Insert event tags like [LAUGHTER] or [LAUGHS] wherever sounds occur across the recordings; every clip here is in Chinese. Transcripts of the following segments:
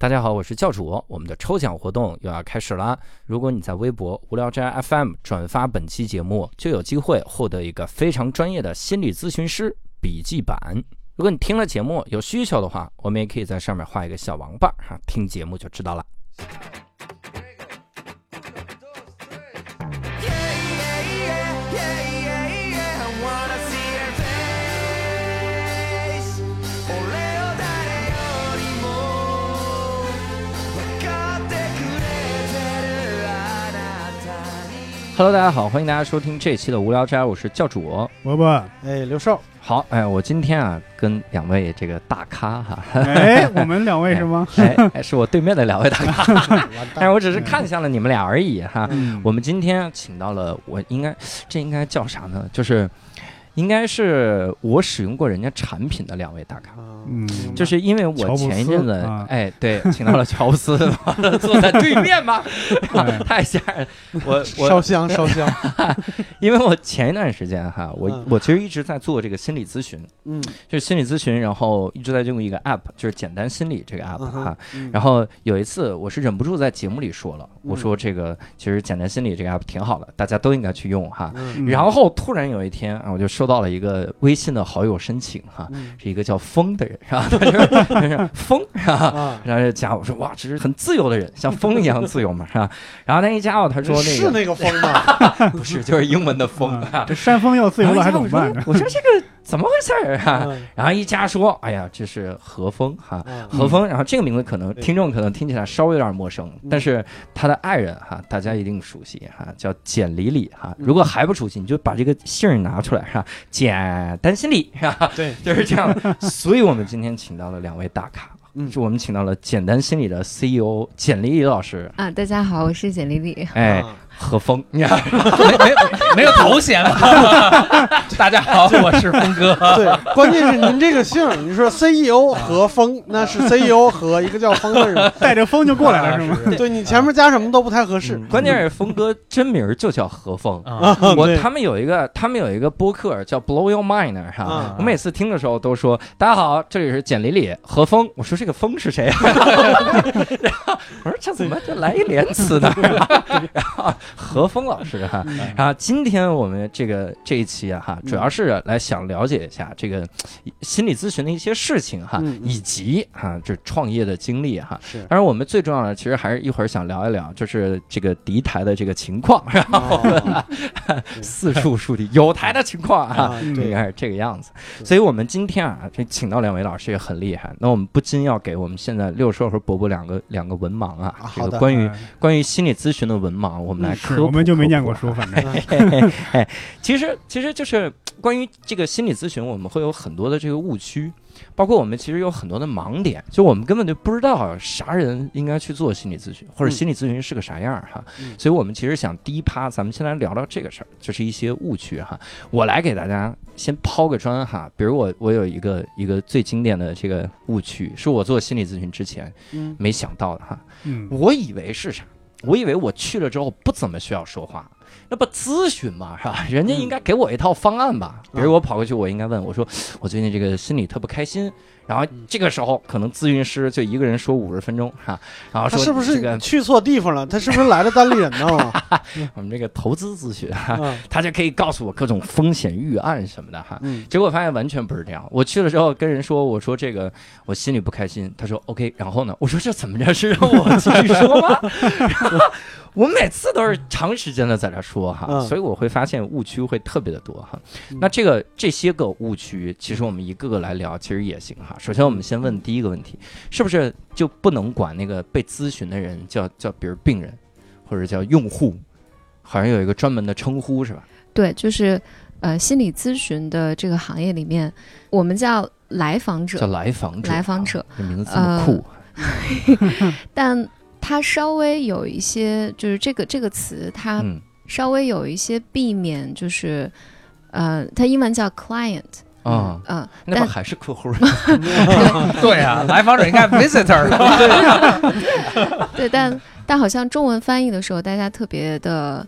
大家好，我是教主，我们的抽奖活动又要开始啦！如果你在微博无聊斋 FM 转发本期节目，就有机会获得一个非常专业的心理咨询师笔记本。如果你听了节目有需求的话，我们也可以在上面画一个小王八哈，听节目就知道了。Hello，大家好，欢迎大家收听这期的无聊斋，我是教主伯伯，哎，刘少，好，哎，我今天啊跟两位这个大咖哈，哎，我们两位是吗？[LAUGHS] 哎，是我对面的两位大咖，但是我只是看向了你们俩而已哈。我们今天请到了，我应该这应该叫啥呢？就是。应该是我使用过人家产品的两位大咖，嗯，就是因为我前一阵子，哎，对，请到了乔布斯坐在对面嘛，[LAUGHS] 太吓人。我我烧香烧香，[LAUGHS] 因为我前一段时间哈，我我其实一直在做这个心理咨询，嗯，就是心理咨询，然后一直在用一个 app，就是简单心理这个 app 哈。然后有一次我是忍不住在节目里说了，我说这个其实简单心理这个 app 挺好的，大家都应该去用哈。然后突然有一天啊，我就收。到了一个微信的好友申请哈，是一个叫风的人是吧？[LAUGHS] 就是风是吧？然后就加我说哇，这是很自由的人，像风一样自由嘛是吧？然后他一加我，他说那个是那个风吗？[LAUGHS] 不是，就是英文的风。这山峰要自由了还怎么办？我说这个。怎么回事儿啊？然后一家说，哎呀，这是何峰哈，何峰。然后这个名字可能听众可能听起来稍微有点陌生，但是他的爱人哈，大家一定熟悉哈，叫简里里哈。如果还不熟悉，你就把这个姓儿拿出来哈？简单心理是吧？对，[LAUGHS] 就是这样。所以我们今天请到了两位大咖，是我们请到了简单心理的 CEO 简丽丽老师啊。大家好，我是简丽丽。哎。何峰，[LAUGHS] 没没没有头衔。[LAUGHS] 大家好，我是峰哥。对，关键是您这个姓，你说 CEO 何峰，那是 [LAUGHS] CEO 和一个叫峰的人，带着风就过来了，是吗？对你前面加什么都不太合适。关键是峰哥真名就叫何峰。我他们有一个，他们有一个播客叫 Blow Your Mind，哈。我每次听的时候都说：“大家好，这里是简里里何峰。”我说这个峰是谁？我说这怎么就来一连词呢？然后。何峰老师哈，然后今天我们这个这一期啊哈，主要是来想了解一下这个心理咨询的一些事情哈，以及哈这创业的经历哈。是，当然我们最重要的其实还是一会儿想聊一聊，就是这个敌台的这个情况，然后四处树敌有台的情况啊，应该是这个样子。所以我们今天啊，这请到两位老师也很厉害，那我们不禁要给我们现在六叔和伯伯两个两个文盲啊，这个关于关于心理咨询的文盲，我们来。我们就没念过书，反正。[LAUGHS] 其实，其实就是关于这个心理咨询，我们会有很多的这个误区，包括我们其实有很多的盲点，就我们根本就不知道啥人应该去做心理咨询，或者心理咨询是个啥样哈。所以我们其实想第一趴，咱们先来聊聊这个事儿，就是一些误区哈。我来给大家先抛个砖哈，比如我我有一个一个最经典的这个误区，是我做心理咨询之前没想到的哈。嗯我以为是啥？我以为我去了之后不怎么需要说话，那不咨询嘛，是吧？[LAUGHS] 人家应该给我一套方案吧？比如我跑过去，我应该问我说：“我最近这个心里特不开心。”然后这个时候，可能咨询师就一个人说五十分钟哈，然后说是不是去错地方了？他是不是来了单立人呢？[LAUGHS] [LAUGHS] 我们这个投资咨询，他就可以告诉我各种风险预案什么的哈。结果发现完全不是这样。我去了之后跟人说，我说这个我心里不开心。他说 OK，然后呢？我说这怎么着是让我继续说吗？[LAUGHS] 我每次都是长时间的在这说哈，所以我会发现误区会特别的多哈。那这个这些个误区，其实我们一个个来聊，其实也行哈。首先，我们先问第一个问题，是不是就不能管那个被咨询的人叫叫，比如病人，或者叫用户，好像有一个专门的称呼是吧？对，就是呃，心理咨询的这个行业里面，我们叫来访者，叫来访者，来访者，这名字这么酷，[LAUGHS] 但。它稍微有一些，就是这个这个词，它稍微有一些避免，就是，呃，它英文叫 client 啊，嗯，那不还是客户？[LAUGHS] 对啊，来访者应该 visitor。对，[LAUGHS] 但但好像中文翻译的时候，大家特别的，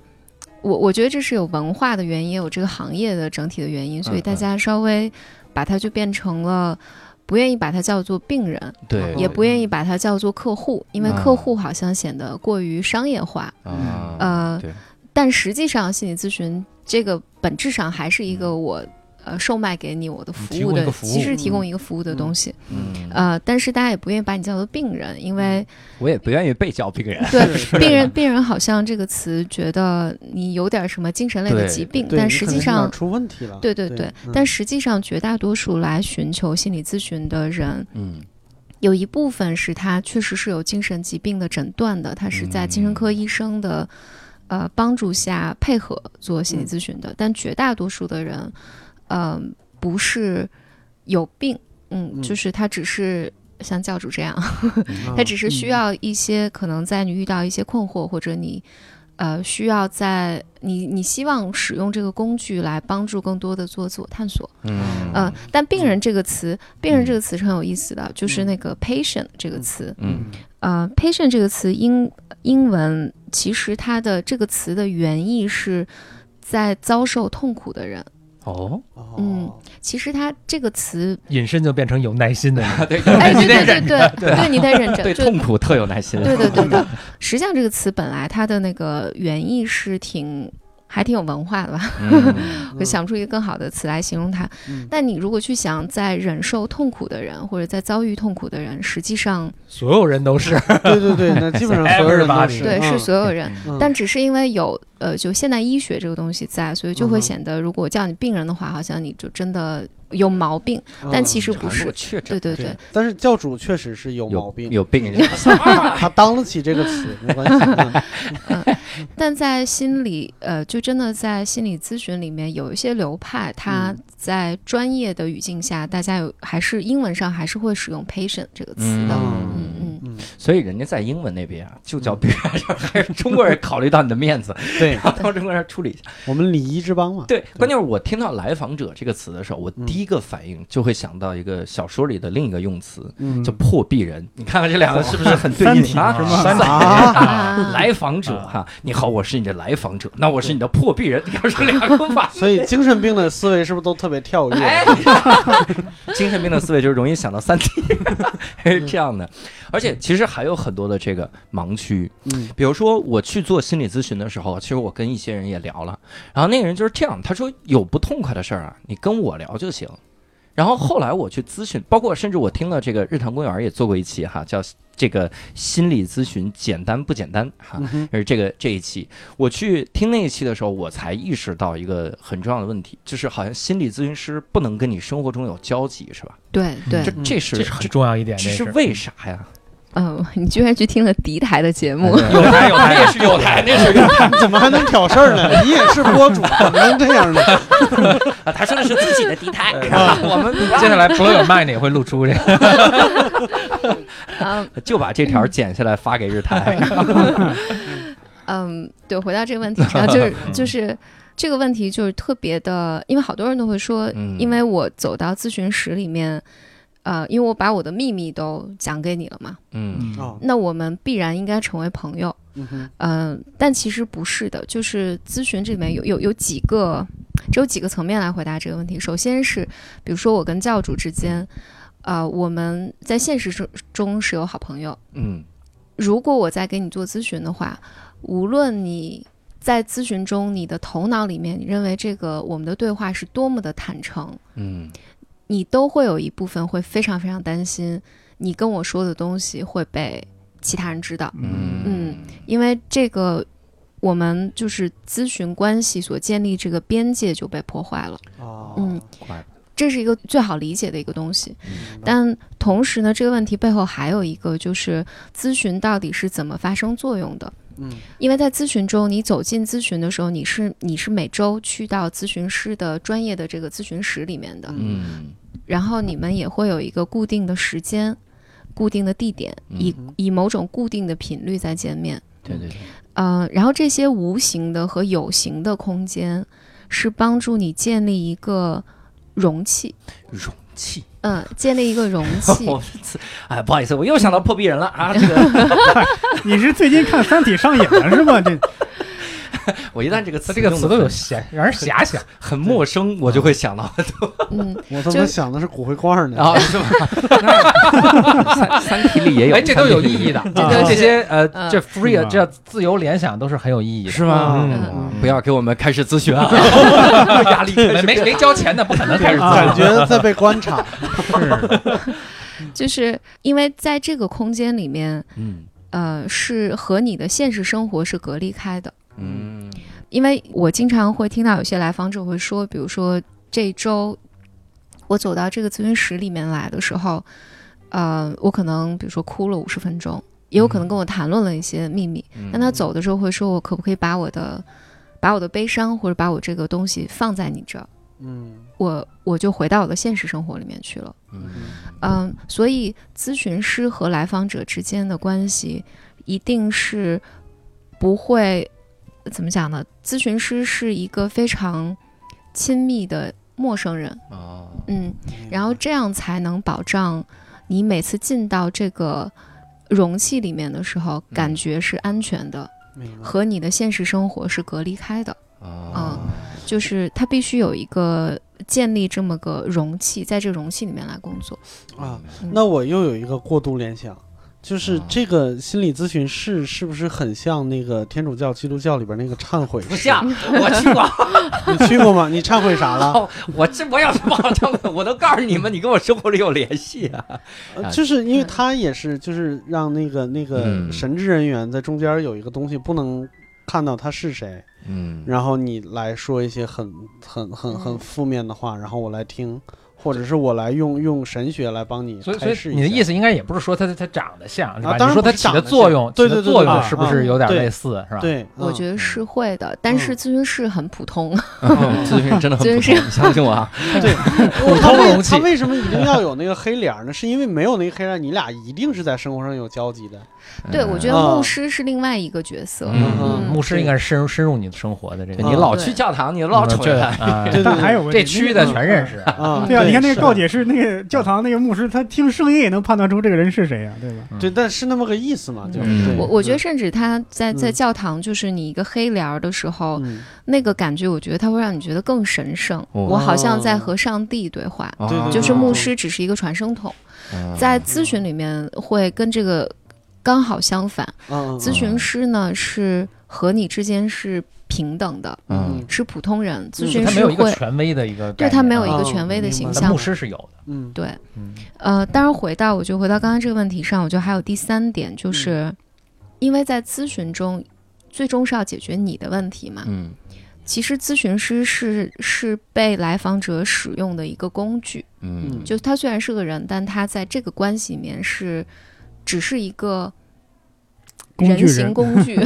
我我觉得这是有文化的原因，也有这个行业的整体的原因，所以大家稍微把它就变成了。不愿意把它叫做病人，对，也不愿意把它叫做客户，因为啊客户好像显得过于商业化。嗯，呃，对，但实际上心理咨询这个本质上还是一个我呃售卖给你我的服务的，其实提供一个服务的东西。嗯，呃，但是大家也不愿意把你叫做病人，因为我也不愿意被叫病人，对 [LAUGHS] 病人病人好像这个词觉得你有点什么精神类的疾病，但实际上。出问题了。对对对，嗯但实际上绝大多数来寻求心理咨询的人，嗯有一部分是他确实是有精神疾病的诊断的，他是在精神科医生的、呃帮助下配合做心理咨询的，但绝大多数的人，嗯、不是有病，嗯，嗯。就是他只是像教主这样，嗯。[LAUGHS] 他只是需要一些可能在你遇到一些困惑，或者你呃需要在你你希望使用这个工具来帮助更多的做自我探索。嗯。嗯，但病人这个词，病人这个词是很有意思的，就是那个 patient 这个词，嗯。呃，patient 这个词英英文其实它的这个词的原意是在遭受痛苦的人。哦，哦。嗯其实它这个词，隐身就变成有耐心的人。[LAUGHS] 对哎，对对对对对，你得忍着，对就痛苦特有耐心，对对对对。[LAUGHS] 实际上这个词本来它的那个原意是挺还挺有文化的吧，嗯。[LAUGHS] 我想不出一个更好的词来形容它。嗯。但你如果去想，在忍受痛苦的人，或者在遭遇痛苦的人，实际上所有人都是，[LAUGHS] 对对对，那基本上所有人都是。[LAUGHS] 对是嗯所有人，嗯但只是因为有呃，就现代医学这个东西在，所以就会显得，如果叫你病人的话，好像你就真的有毛病。但其实不是。过确诊对对对，但是教主确实是有毛有病，有病人，他当得起这个词，没关系。嗯但在心理呃，就真的在心理咨询里面有一些流派，它嗯。在专业的语境下，大家有还是英文上还是会使用 patient 这个词嗯的。嗯。嗯嗯，嗯，所以人家在英文那边啊，就叫病人，还是中国人考虑到你的面子，对。然后到中国人处理一下。我们礼仪之邦嘛。对，关键是我听到“来访者”这个词的时候，我嗯。第一个反应就会想到一个小说里的另一个用词，嗯。叫破壁人。你看看这两个是不是很对应啊？三体啊。啊。来访者哈，你好，我是你的来访者，那我是你的破壁人，你要是两个反应。所以精神病的思维是不是都特别跳跃？哎，精神病的思维就是容易想到三体，[LAUGHS] 是这样的。而且其实还有很多的这个盲区，嗯比如说我去做心理咨询的时候，其实我跟一些人也聊了，然后那个人就是这样，他说有不痛快的事儿啊，你跟我聊就行。然后后来我去咨询，包括甚至我听了这个日坛公园也做过一期哈，叫这个心理咨询简单不简单哈，是这个这一期，我去听那一期的时候，我才意识到一个很重要的问题，就是好像心理咨询师不能跟你生活中有交集，是吧？对对这，这是这是很重要一点。这是这是为啥呀？嗯，你居然去听了敌台的节目，[LAUGHS] 有台有台那是有台，那是有台怎么还能挑事儿呢？你也是播主，怎么能这样呢？[LAUGHS] 啊！他说的是自己的敌台，我们接下来 Blow Your Mind 也会露出这个。嗯 [LAUGHS] 就把这条剪下来发给日台。嗯，对，回到这个问题上，就是就是这个问题就是特别的，因为好多人都会说，嗯因为我走到咨询室里面，呃，因为我把我的秘密都讲给你了嘛，嗯哦，那我们必然应该成为朋友。嗯哼，嗯、但其实不是的，就是咨询这里面有有有几个，只有几个层面来回答这个问题。首先是，比如说我跟教主之间，呃，我们在现实中中是有好朋友。嗯如果我在给你做咨询的话，无论你在咨询中你的头脑里面，你认为这个我们的对话是多么的坦诚，嗯你都会有一部分会非常非常担心你跟我说的东西会被其他人知道。嗯嗯，因为这个我们就是咨询关系所建立这个边界就被破坏了。哦，嗯，这是一个最好理解的一个东西。嗯但同时呢，这个问题背后还有一个就是咨询到底是怎么发生作用的。嗯因为在咨询中，你走进咨询的时候，你是你是每周去到咨询师的专业的这个咨询室里面的，嗯然后你们也会有一个固定的时间、固定的地点，以嗯以某种固定的频率在见面。对对对，呃，然后这些无形的和有形的空间，是帮助你建立一个容器，容器。嗯、建立一个容器。[LAUGHS] 哎，不好意思，我又想到破壁人了啊！这个 [LAUGHS] 你是最近看《三体》上瘾了是吧？这 [LAUGHS] 我一旦这个词这个词都有遐，让人遐想。很很陌生，我就会想到嗯，我怎么想的是骨灰罐呢。啊，是吧？[LAUGHS] 三三体里也有，哎，这都有意义的。这都是这些呃，嗯这 free 是吗这自由联想都是很有意义的。是吗？不要给我们开始咨询啊，[LAUGHS] 压力没没没交钱的不可能开始啊感觉在被观察。就是因为在这个空间里面，嗯呃，是和你的现实生活是隔离开的。嗯因为我经常会听到有些来访者会说，比如说这一周我走到这个咨询室里面来的时候，呃，我可能比如说哭了五十分钟，也有可能跟我谈论了一些秘密。嗯但他走的时候会说，我可不可以把我的把我的悲伤或者把我这个东西放在你这儿，嗯我我就回到我的现实生活里面去了。嗯嗯，所以咨询师和来访者之间的关系一定是不会怎么讲呢？咨询师是一个非常亲密的陌生人，哦嗯，然后这样才能保障你每次进到这个容器里面的时候，感觉是安全的，和你的现实生活是隔离开的。哦就是他必须有一个建立这么个容器，在这个容器里面来工作。啊。嗯那我又有一个过度联想，就是啊这个心理咨询室是不是很像那个天主教、基督教里边那个忏悔？不像，我去过，[LAUGHS] 你去过吗？你忏悔啥了？哦 [LAUGHS] 我这我要是忘了忏悔，我都告诉你们，你跟我生活里有联系啊。呃就是因为他也是，就是让那个那个嗯神职人员在中间有一个东西不能看到他是谁，嗯然后你来说一些很很很很嗯负面的话，然后我来听，或者是我来用用神学来帮你所以，所以你的意思应该也不是说它它长得像，是吧？啊当然你说它起的作用，起的像对对对作用是不是有点类似，是吧？对，嗯我觉得是会的，但是嗯咨询室很普通。[LAUGHS] 嗯 [LAUGHS] 咨询真的很咨询普通，你相信我啊。[LAUGHS] 对，普他为通容器他为什么一定要有那个黑脸呢？是因为没有那个黑脸，你俩一定是在生活上有交集的。对，我觉得嗯牧师是另外一个角色。嗯，嗯牧师应该是深入深入你的生活的这个，你老去教堂，你老瞅还有这区的全认识。啊，对啊，你看那个告解是，那个教堂那个牧师，他听声音也能判断出这个人是谁呀，对吧？对，但是那么个意思嘛，就我我觉得，甚至他在在嗯教堂，就是你一个黑帘儿的时候，嗯，那个感觉，我觉得他会让你觉得更神圣。哦。我好像在和上帝对话，就是牧师只是一个传声筒。嗯。在咨询里面会跟这个刚好相反，咨询师呢是和你之间是平等的，嗯。是普通人。咨询师没有一个会权威的一个对他没有一哦个权威的形象。但牧。师是有的。嗯。对，嗯。呃，当然回到我就回到刚刚这个问题上，我觉得还有第三点，嗯就是因为在咨询中，最终是要解决你的问题嘛。嗯。其实咨询师是是被来访者使用的一个工具，嗯。就他虽然是个人，但他在这个关系里面是只是一个人形人工具。[LAUGHS] [LAUGHS]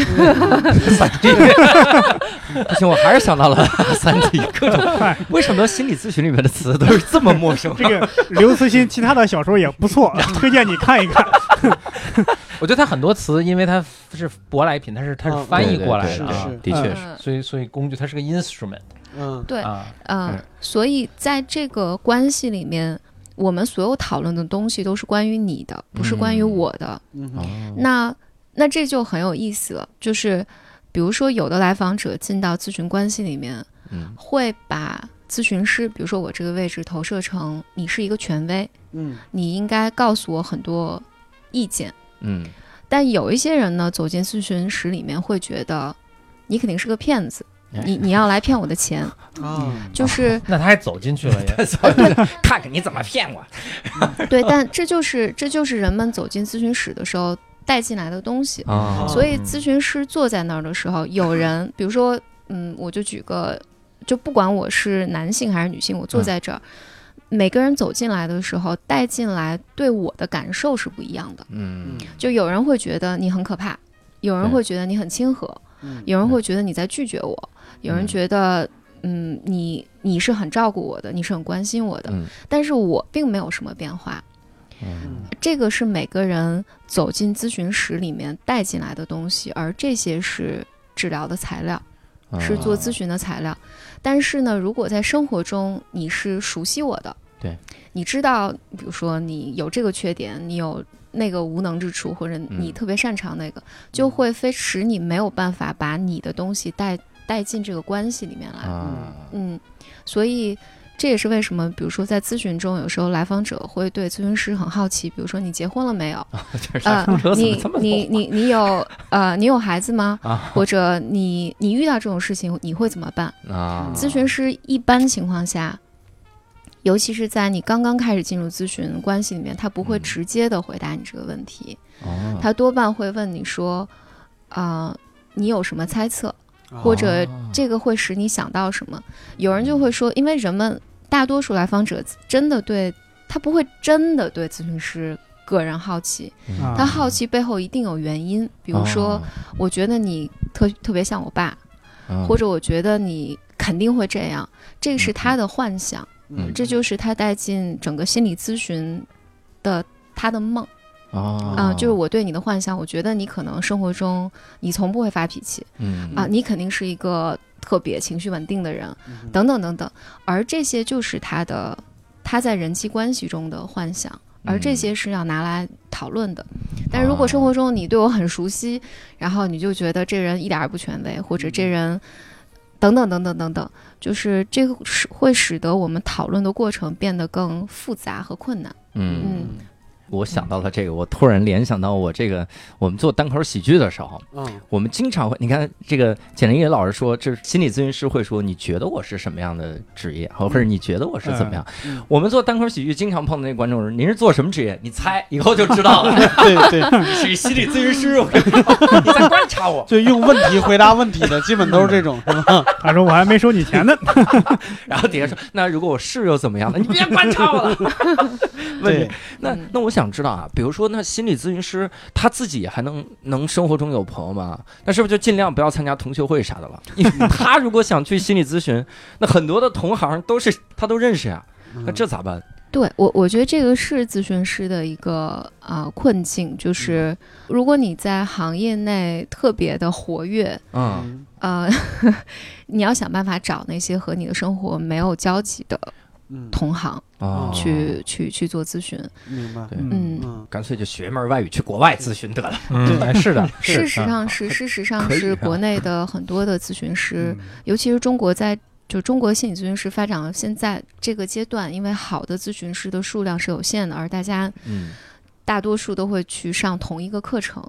不行，我还是想到了 [LAUGHS]《三体》各种。为什么心理咨询里面的词都是这么陌生？这个刘慈欣其他的小说也不错，推荐你看一看。我觉得他很多词，因为它是舶来品，它是它是嗯翻译过来的啊是，的确是。嗯所以所以工具它是个 instrument 嗯对，啊，嗯嗯，所以在这个关系里面，我们所有讨论的东西都是关于你的，不是关于嗯我的。那那这就很有意思了，就是比如说有的来访者进到咨询关系里面，嗯会把咨询师，比如说我这个位置投射成你是一个权威，嗯你应该告诉我很多意见。嗯但有一些人呢，走进咨询室里面会觉得你肯定是个骗子，你你要来骗我的钱，[LAUGHS] 啊，就是那他还走进去了也 [LAUGHS] [LAUGHS] 看看你怎么骗我。对，但这就是这就是人们走进咨询室的时候带进来的东西。啊所以咨询师坐在那儿的时候，有 [LAUGHS] 人，比如说，嗯，我就举个，就不管我是男性还是女性，我坐在这儿，每个人走进来的时候带进来对我的感受是不一样的。嗯就有人会觉得你很可怕，有人会觉得你很亲和，嗯有人会觉得你在拒绝我，有人嗯觉得。嗯，你你是很照顾我的，你是很关心我的，嗯但是我并没有什么变化。嗯。这个是每个人走进咨询室里面带进来的东西，而这些是治疗的材料，嗯是做咨询的材料。但是呢，如果在生活中你是熟悉我的，对，你知道，比如说你有这个缺点，你有那个无能之处，或者你嗯特别擅长那个，就会非使你没有办法把你的东西带带进这个关系里面来。啊，嗯，所以这也是为什么，比如说在咨询中，有时候来访者会对咨询师很好奇，比如说你结婚了没有？这呃你你你你有呃你有孩子吗？啊或者你你遇到这种事情你会怎么办？啊？咨询师一般情况下。尤其是在你刚刚开始进入咨询关系里面，他不会嗯直接的回答你这个问题，哦他多半会问你说，啊、你有什么猜测？或者这个会使你想到什么？有人就会说，因为人们大多数来访者真的对他不会真的对咨询师个人好奇，啊他好奇背后一定有原因，比如说，我觉得你特特别像我爸，哦，或者我觉得你肯定会这样，这个是他的幻想，嗯。这就是他带进整个心理咨询的他的梦啊啊、就是我对你的幻想，我觉得你可能生活中你从不会发脾气。嗯啊，你肯定是一个特别情绪稳定的人，嗯等等等等。而这些就是他的他在人际关系中的幻想，而这些是要拿来讨论的。但是如果生活中你对我很熟悉，然后你就觉得这人一点儿也不权威，或者这人等等等等等等，就是这个使会使得我们讨论的过程变得更复杂和困难。嗯嗯我想到了这个，我突然联想到我这个我们做单口喜剧的时候，嗯我们经常会，你看这个简林野老师说，这心理咨询师会说，你觉得我是什么样的职业，或者你觉得我是怎么样？嗯我们做单口喜剧经常碰到那观众是，您是做什么职业？你猜，以后就知道了。对 [LAUGHS] 对，你是一心理咨询师，我跟你说，你在观察我。[LAUGHS] 就用问题回答问题的，基本都是这种，是吧？他说我还没收你钱呢。[LAUGHS] 然后底下说，那如果我是又怎么样呢？你别观察我了。问对你，那嗯那我想知道啊，比如说那心理咨询师他自己还能能生活中有朋友吗？那是不是就尽量不要参加同学会啥的了？[LAUGHS] 因为他如果想去心理咨询，那很多的同行都是他都认识呀，那这咋办？对我，我觉得这个是咨询师的一个啊、困境，就是如果你在行业内特别的活跃，嗯呃，[LAUGHS] 你要想办法找那些和你的生活没有交集的嗯，同行哦，去、去去做咨询。明白，嗯，嗯。干脆就学一门外语去国外咨询得了。[LAUGHS] [LAUGHS] 是的，事实啊。上是，事实上是国内的很多的咨询师，嗯。尤其是中国在。就中国心理咨询师发展到现在这个阶段，因为好的咨询师的数量是有限的，而大家嗯。大多数都会去上同一个课程，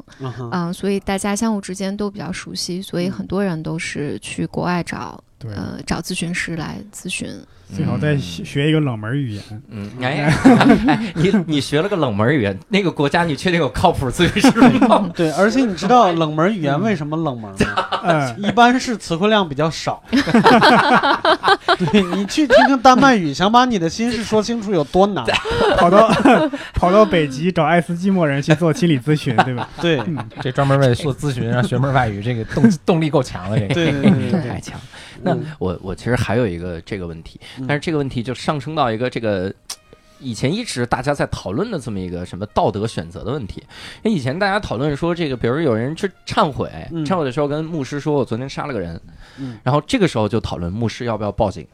嗯、所以大家相互之间都比较熟悉，所以很多人都是去国外找对，呃找咨询师来咨询。最好再学学一个冷门语言。嗯，哎 [LAUGHS] 哎，你你学了个冷门语言，那个国家你确定有靠谱咨询师吗？[LAUGHS] 对，而且你知道冷门语言为什么冷门吗？嗯，一般是词汇量比较少。[LAUGHS] 对你去听听丹麦语，想把你的心事说清楚有多难？跑到跑到北极找爱斯基摩人去做心理咨询，对吧？对，嗯，这专门为做咨询，让学门外语，这个动动力够强的，这个。对对对对太强。那嗯我我其实还有一个这个问题，嗯但是这个问题就上升到一个这个。以前一直大家在讨论的这么一个什么道德选择的问题，因为以前大家讨论说这个，比如有人去忏悔，嗯忏悔的时候跟牧师说我昨天杀了个人，嗯然后这个时候就讨论牧师要不要报警，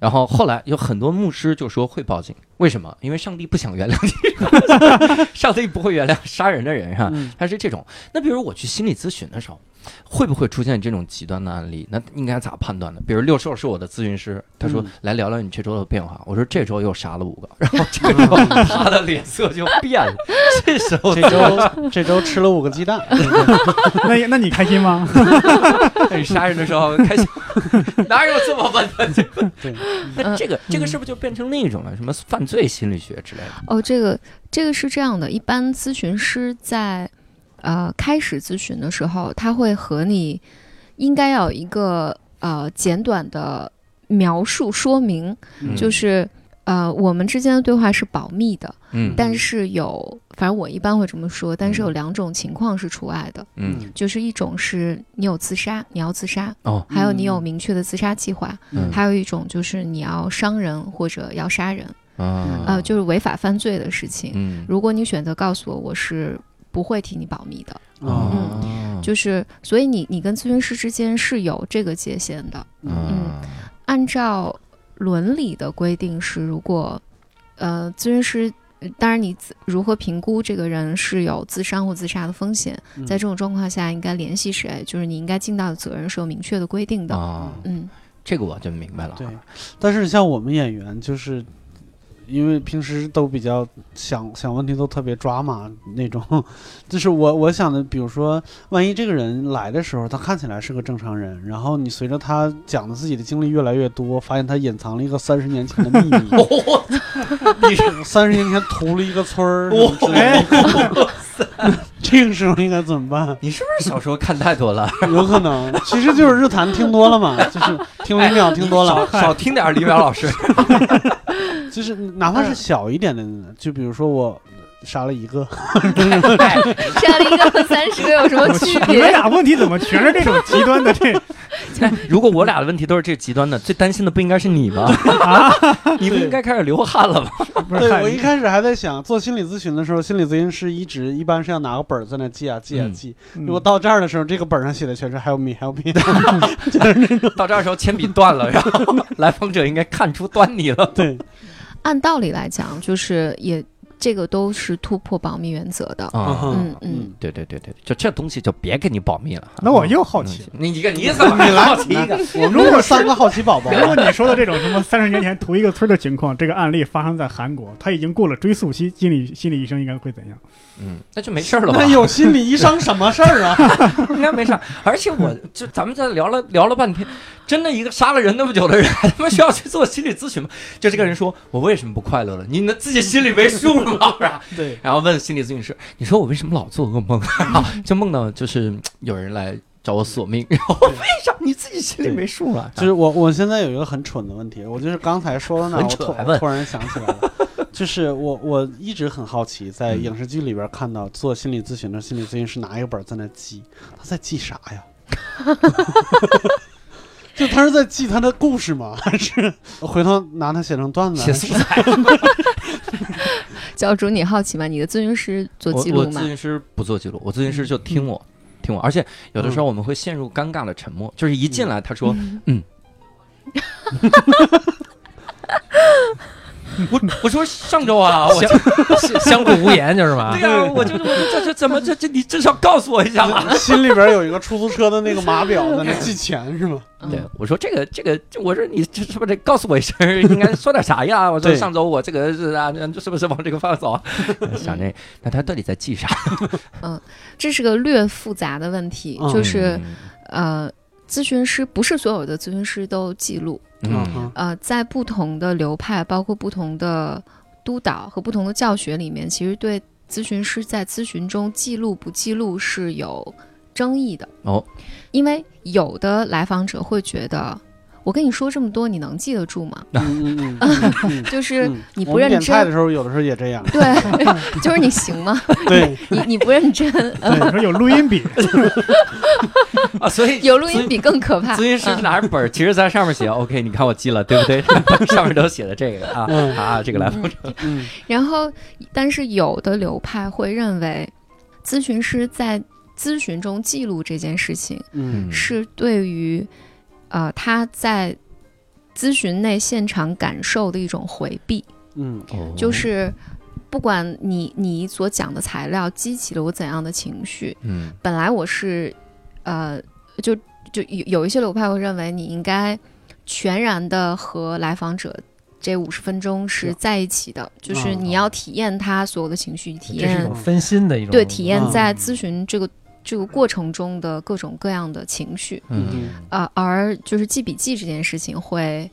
然后后来有很多牧师就说会报警，为什么？因为上帝不想原谅你，[LAUGHS] 上帝不会原谅杀人的人哈、嗯他是这种。那比如我去心理咨询的时候，会不会出现这种极端的案例？那应该咋判断呢？比如六兽是我的咨询师，他说、嗯来聊聊你这周的变化。我说这周又杀了五个，然后这个时候他的脸色就变了。这时候 [LAUGHS] 这周这周吃了五个鸡蛋，[LAUGHS] 那那你开心吗？[LAUGHS] 你杀人的时候开心，哪有这么问的？这个对，那这个这个是不是就变成另一种了？什么犯罪心理学之类的？哦，这个这个是这样的，一般咨询师在呃开始咨询的时候，他会和你应该要有一个呃简短的描述说明，嗯。就是呃我们之间的对话是保密的，嗯。但是有反正我一般会这么说，但是有两种情况是除外的，嗯。就是一种是你有自杀，你要自杀，哦。还有你有嗯明确的自杀计划，嗯。还有一种就是你要伤人或者要杀人，啊。呃，就是违法犯罪的事情。嗯。如果你选择告诉我，我是不会替你保密的。哦嗯就是，所以你你跟咨询师之间是有这个界限的。嗯按照伦理的规定是，如果呃咨询师当然你如何评估这个人是有自伤或自杀的风险，嗯在这种状况下应该联系谁，就是你应该尽到的责任是有明确的规定的。啊，嗯，这个我就明白了。对，但是像我们演员，就是因为平时都比较想想问题都特别抓马那种，[LAUGHS] 就是我我想的，比如说，万一这个人来的时候，他看起来是个正常人，然后你随着他讲的自己的经历越来越多，发现他隐藏了一个三十年前的秘密，[LAUGHS] 你是 [LAUGHS] 三十年前屠了一个村儿这个时候应该怎么办？[LAUGHS] 你是不是小说看太多了？[LAUGHS] 有可能，其实就是日坛听多了嘛，[LAUGHS] 就是听李淼听多了。少少听点李淼老师。就是哪怕是小一点的，就比如说我杀了一个，杀了一个和三十个有什么区别你们别？俩问题怎么全是这种极端的？这 [LAUGHS] 如果我俩的问题都是这极端的，最担心的不应该是你吗？[LAUGHS] 你不应该开始流汗了吗？对我一开始还在想，做心理咨询的时候，心理咨询师一直一般是要拿个本儿在那记啊记啊嗯记。嗯如果到这儿的时候，这个本上写的全 [LAUGHS] 是 help me help me，到这儿的时候铅笔断了，然后来访者应该看出端倪了。对，按道理来讲，就是也这个都是突破保密原则的。啊，嗯嗯，对对对对，就这东西就别给你保密了。那我又好奇了。你一个 [LAUGHS] 你怎么还好奇一个？我们这是三个好奇宝宝。如果你说的这种什么三十年前屠一个村的情况，这个案例发生在韩国，他已经过了追溯期，心理心理医生应该会怎样？嗯，那就没事儿了吧那？有心理医生什么事儿啊？[LAUGHS] 应该没事儿。而且我就咱们这聊了聊了半天，真的一个杀了人那么久的人，[LAUGHS] 还他妈需要去做心理咨询吗？就这个人说我为什么不快乐了？你能自己心里没数吗？是吧？对，然后问心理咨询师，你说我为什么老做噩梦？[LAUGHS] 就梦到就是嗯有人来找我索命，然后为啥你自己心里没数啊？[LAUGHS] 就是我我现在有一个很蠢的问题，我就是刚才说到那我突蠢突然想起来了，就是我我一直很好奇，在嗯影视剧里边看到做心理咨询的心理咨询师拿一个本在那记，他在记啥呀？就他是在记他的故事吗？[LAUGHS] 还是回头拿它写成段子？写素材。[LAUGHS] 教主，你好奇吗？你的咨询师做记录吗我咨？询师不做记录，我咨询师就听我。听我，而且有的时候我们会陷入尴尬的沉默，就是一进来他说，嗯 [LAUGHS] 我我说上周啊，[LAUGHS] 我就相相顾无言 [LAUGHS] 就是嘛对。呀、我就我就这这怎么这这你至少告诉我一下嘛。心里边有一个出租车的那个码表在那记钱是吗？对，我说这个这个，这我说你这是不是得告诉我一声，应该说点啥呀？我说对上周我这个是啊，是不是往这个方向走啊？想这，那他到底在记啥？嗯这是个略复杂的问题，嗯就是呃，咨询师不是所有的咨询师都记录，嗯。嗯。呃，在不同的流派，包括不同的督导和不同的教学里面，其实对咨询师在咨询中记录不记录是有争议的。哦，因为有的来访者会觉得。我跟你说这么多，你能记得住吗？嗯嗯嗯嗯，[LAUGHS] 就是嗯你不认我们点菜的真，时候，有的时候也这样。对，[LAUGHS] 就是你行吗？对，[LAUGHS] 你你不认真，对，你说有录音笔，啊，所以有录音笔更可怕。咨询师嗯拿着本儿，其实在上面写 OK，你看我记了，对不对？上面都写的这个啊嗯啊，这个来访者，嗯然后，但是有的流派会认为，咨询师在咨询中记录这件事情，嗯是对于呃他在咨询内现场感受的一种回避，嗯。哦。就是不管你你所讲的材料激起了我怎样的情绪，嗯。本来我是呃就就有有一些流派会认为你应该全然的和来访者。这五十分钟是在一起的，就是你要体验他所有的情绪，体验这是一种分心的一种对体验嗯。在咨询这个这个过程中的各种各样的情绪。嗯。嗯啊、而就是记笔记这件事情会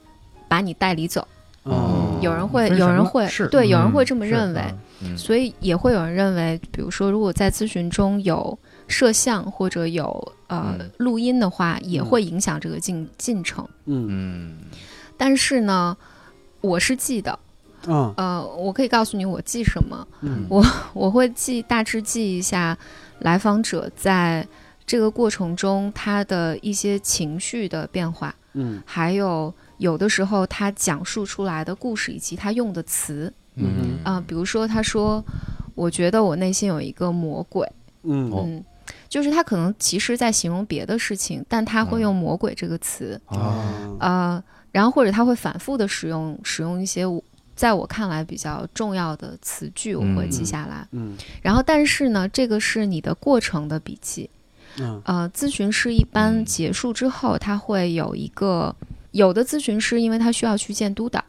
把你带离走，哦。有人会，有人会对，有人嗯。会这么认为，所以也会有人认为，比如说，如果在咨询中有摄像或者有呃嗯。录音的话，也嗯会影响这个进进程。嗯嗯。但是呢，我是记的，嗯。呃，我可以告诉你我记什么，嗯。我我会记大致记一下来访者在这个过程中他的一些情绪的变化。嗯。还有有的时候他讲述出来的故事以及他用的词。嗯。啊、比如说他说：“我觉得我内心有一个魔鬼。嗯。就是他可能其实在形容别的事情，但他会用“魔鬼”这个词，啊呃，然后或者他会反复的使用使用一些在我看来比较重要的词句，我会记下来。嗯然后，但是呢，这个是你的过程的笔记。嗯呃，咨询师一般嗯结束之后，他会有一个有的咨询师，因为他需要去见督导，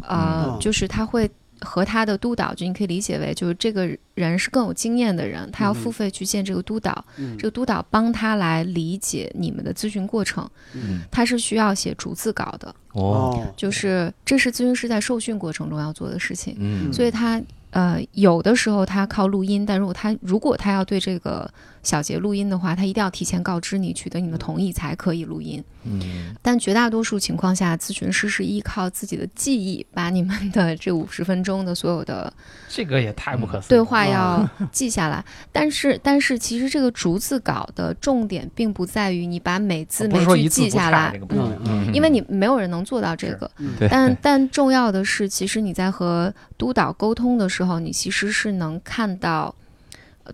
呃，嗯就是他会和他的督导，就你可以理解为，就是这个人是更有经验的人，他要付费去见这个督导，嗯。这个督导帮他来理解你们的咨询过程，嗯。他是需要写逐字稿的，哦。哦就是这是咨询师在受训过程中要做的事情，嗯。所以他呃有的时候他靠录音，但如果他如果他要对这个小节录音的话，他一定要提前告知你，取得你的同意才可以录音。嗯但绝大多数情况下，咨询师是依靠自己的记忆，把你们的这五十分钟的所有的这个也太不可思议对。话要记下来。但是，但是其实这个逐字稿的重点并不在于你把每字每句记下来嗯，嗯因为你没有人能做到这个。但但重要的是，其实你在和督导沟通的时候，你其实是能看到，呃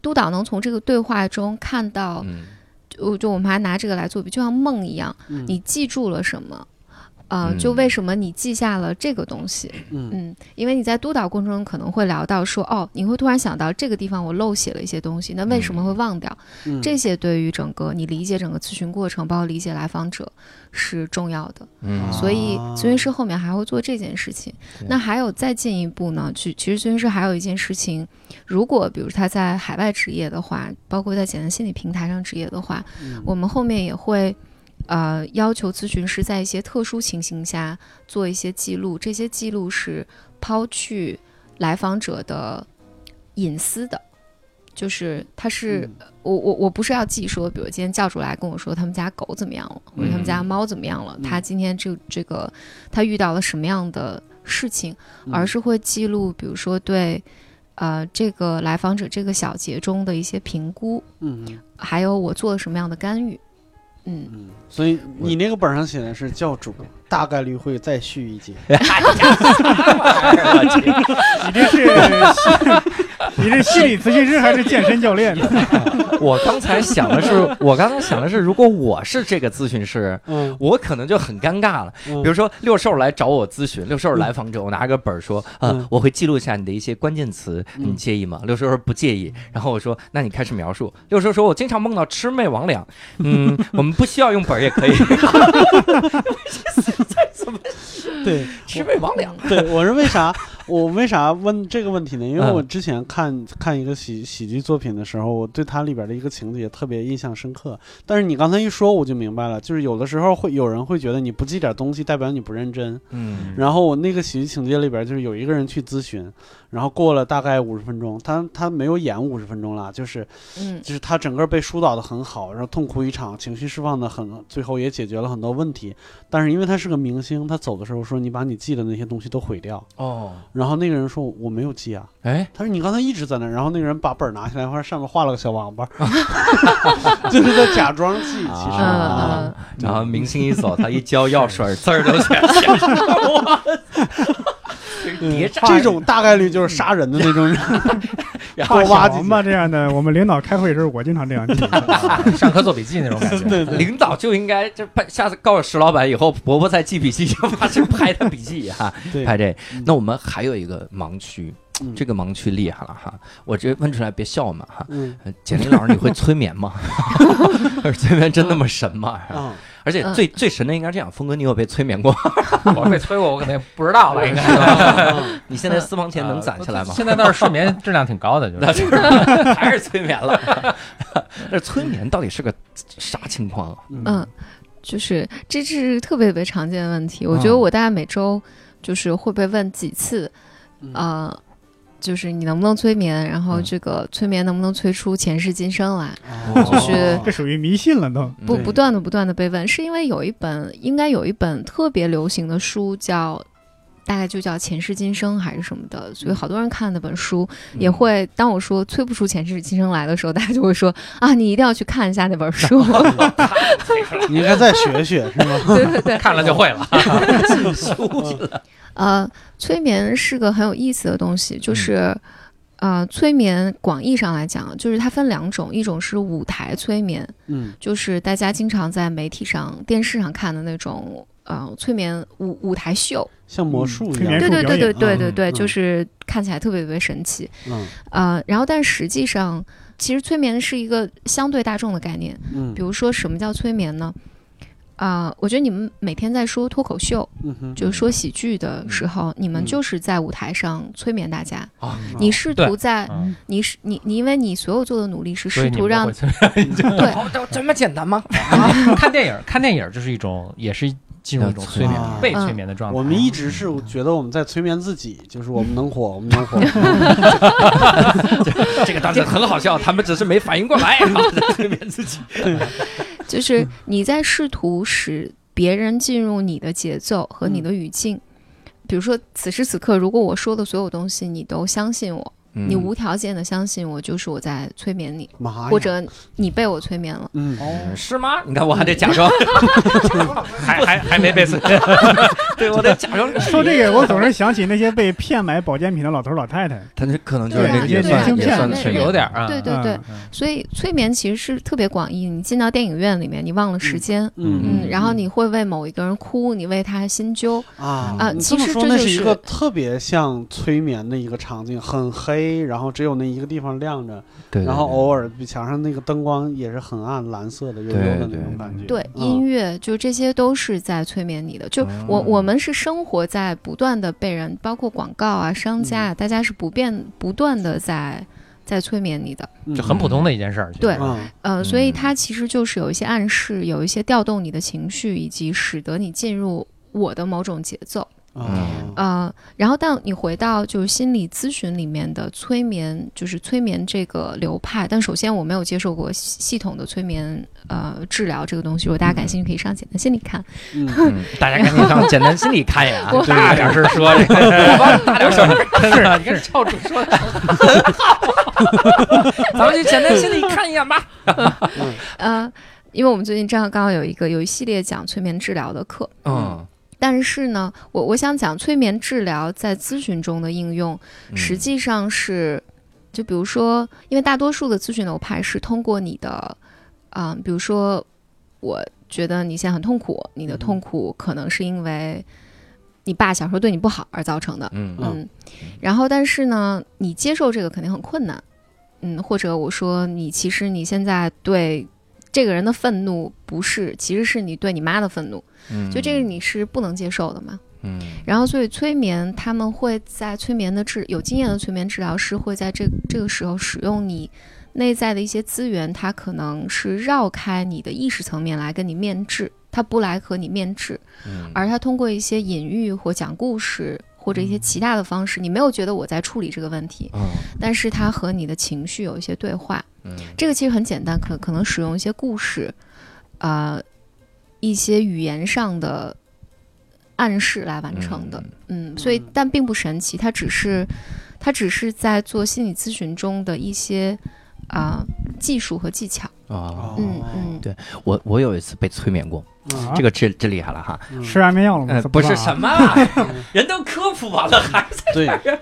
督导能从这个对话中看到，嗯就就我们还拿这个来做比，就像梦一样，嗯你记住了什么？呃，嗯就为什么你记下了这个东西？嗯嗯，因为你在督导过程中可能会聊到说，哦，你会突然想到这个地方我漏写了一些东西，那为什么会忘掉？嗯这些对于整个你理解整个咨询过程，包括理解来访者是重要的。嗯所以啊咨询师后面还会做这件事情。对那还有再进一步呢，去其实咨询师还有一件事情，如果比如他在海外职业的话，包括在简单心理平台上职业的话，嗯我们后面也会。呃，要求咨询师在一些特殊情形下做一些记录，这些记录是抛去来访者的隐私的，就是他是、嗯。我我我不是要记说，比如今天教主来跟我说他们家狗怎么样了，或者他们家猫怎么样了，嗯。他今天这这个他遇到了什么样的事情，嗯。而是会记录，比如说对呃这个来访者这个小节中的一些评估，嗯嗯。还有我做了什么样的干预，嗯，嗯，所以你那个本上写的是教主大概率会再续一集。[LAUGHS] 你这是你这心理咨询师还是健身教练呢？[LAUGHS] 我刚才想的是，我刚才想的是，如果我是这个咨询师，嗯，我可能就很尴尬了。比比如说六兽来找我咨询，六兽是来访者，我拿个本儿说，呃嗯，我会记录一下你的一些关键词，嗯你介意吗？六兽说不介意，然后我说，那你开始描述。六兽说，我经常梦到魑魅魍魉，嗯，我们不需要用本儿也可以。[LAUGHS] [LAUGHS] 怎么 [LAUGHS] 对魑魅魍魉？对，我是为啥我为啥问这个问题呢？因为嗯我之前看看一个喜喜剧作品的时候，我对它里边的一个情节特别印象深刻。但是你刚才一说，我就明白了，就是有的时候会有人会觉得你不记点东西代表你不认真。嗯然后我那个喜剧情节里边就是有一个人去咨询，然后过了大概五十分钟，他他没有演五十分钟了，就是嗯。就是他整个被疏导的很好，然后痛哭一场，情绪释放的很，最后也解决了很多问题。但是因为他是个明星，他走的时候说你把你记的那些东西都毁掉。哦，然后那个人说我没有记啊，哎，他说你刚才一直在那，然后那个人把本儿拿下来，或者上面画了个小王八，[LAUGHS] [LAUGHS] 就是在假装记，其实。然后明星一走，他一交药水，字儿都全写上了。[LAUGHS] 叠嗯这种大概率就是杀人的那种人，[LAUGHS] 多挖几吧这样的，我们领导开会的时候，我经常这样记。[LAUGHS] 上课做笔记那种感觉。[LAUGHS] 对对，领导就应该就拍，下次告诉石老板以后，伯伯再记笔记就把这拍他笔记哈，对拍这嗯。那我们还有一个盲区，嗯这个盲区厉害了哈，我这问出来别笑我们哈。简历老师，你会催眠吗？催眠真那么神吗？啊，而且最最神的应该这样，峰哥，你有被催眠过？[LAUGHS] 我被催过，我可能也不知道了，应该。嗯 [LAUGHS] 你现在私房钱能攒下来吗？现在倒是睡眠质量挺高的，就 [LAUGHS] 那是是还是催眠了。那催眠到底是个啥情况啊？嗯，就是这是特别特别常见的问题。我觉得嗯我大概每周就是会被问几次，嗯呃，就是你能不能催眠，然后嗯这个催眠能不能催出前世今生来，哦就是这属于迷信了都。不不断的不断的被问，是因为有一本应该有一本特别流行的书叫。大概就叫前世今生还是什么的，所以好多人看那本书，也会当我说催不出前世今生来的时候，大家就会说啊，你一定要去看一下那本书。[LAUGHS] 你应该再学学，是吗？对对对，看了就会了。[LAUGHS] 呃，催眠是个很有意思的东西，就是。呃，催眠广义上来讲，就是它分两种，一种是舞台催眠，嗯就是大家经常在媒体上、电视上看的那种，呃催眠舞舞台秀，像魔术一样。对对对对对对对，嗯就是看起来特别特别神奇。嗯呃，然后但实际上，其实催眠是一个相对大众的概念。嗯比如说，什么叫催眠呢？啊、我觉得你们每天在说脱口秀，嗯哼，就是说喜剧的时候，你们嗯就是在舞台上催眠大家。啊，你试图在，嗯你是你你，因为你所有做的努力是试图让对这么简单吗？[LAUGHS] 看电影，看电影就是一种，也是进入一种催眠啊、被催眠的状态。我们一直是觉得我们在催眠自己，就是我们能火，我们能火。[LAUGHS] [LAUGHS] 这个当时很好笑，他们只是没反应过来，[LAUGHS] 然后在催眠自己。就是你在试图使别人进入你的节奏和你的语境。比如说，此时此刻，如果我说的所有东西你都相信我，你无条件的相信我，就是我在催眠你，或者你被我催眠了。嗯，嗯是吗？你看我还得假装，[LAUGHS] 还还还没被催，[LAUGHS] 对我得假装。说这个，我总是想起那些被骗买保健品的老头老太太。他这可能就是对也算年轻骗子。也算是有点儿啊。对对对，嗯所以催眠其实是特别广义。你进到电影院里面，你忘了时间，嗯嗯，然后你会为某一个人哭，你为他心揪，啊啊这么说，其实这是一个特别像催眠的一个场景，很黑，然后只有那一个地方亮着，对，然后偶尔墙上那个灯光也是很暗，蓝色的、幽幽的那种感觉。对，嗯音乐就这些都是在催眠你的。就我嗯我们是生活在不断的被人，包括广告啊、商家啊，大家是不变不断的在在催眠你的。嗯就很普通的一件事儿。对嗯呃，所以嗯它其实就是有一些暗示，有一些调动你的情绪，以及使得你进入我的某种节奏。啊呃，然后当你回到就是心理咨询里面的催眠，就是催眠这个流派。但首先我没有接受过系系统的催眠呃治疗这个东西，如果大家感兴趣，可以上简单心理看。嗯。嗯，大家赶紧上简单心理看一眼 [LAUGHS] 啊，我大点声说这个，大点声，真的，你跟教主说。的很好，咱们去简单心理看一眼吧。呃，因为我们最近正好刚好有一个有一系列讲催眠治疗的课，嗯，但是呢，我我想讲催眠治疗在咨询中的应用，嗯。实际上是，就比如说，因为大多数的咨询流派是通过你的，嗯、比如说，我觉得你现在很痛苦，你的痛苦可能是因为你爸小时候对你不好而造成的，嗯。嗯，然后但是呢，你接受这个肯定很困难，嗯，或者我说你其实你现在对这个人的愤怒不是，其实是你对你妈的愤怒，嗯，就这个你是不能接受的嘛。嗯。然后所以催眠他们会在催眠的治有经验的催眠治疗师会在这这个时候使用你内在的一些资源，它可能是绕开你的意识层面来跟你面质，他不来和你面质，嗯，而他通过一些隐喻或讲故事或者一些其他的方式，你没有觉得我在处理这个问题，嗯但是它和你的情绪有一些对话。嗯这个其实很简单，可可能使用一些故事，呃，一些语言上的暗示来完成的。嗯，所以但并不神奇，它只是它只是在做心理咨询中的一些啊、技术和技巧。啊，嗯嗯，对我我有一次被催眠过，啊。这个真真厉害了哈。嗯。吃安眠药了吗？呃，？不是什么，[LAUGHS] 啊，人都科普完了还在对，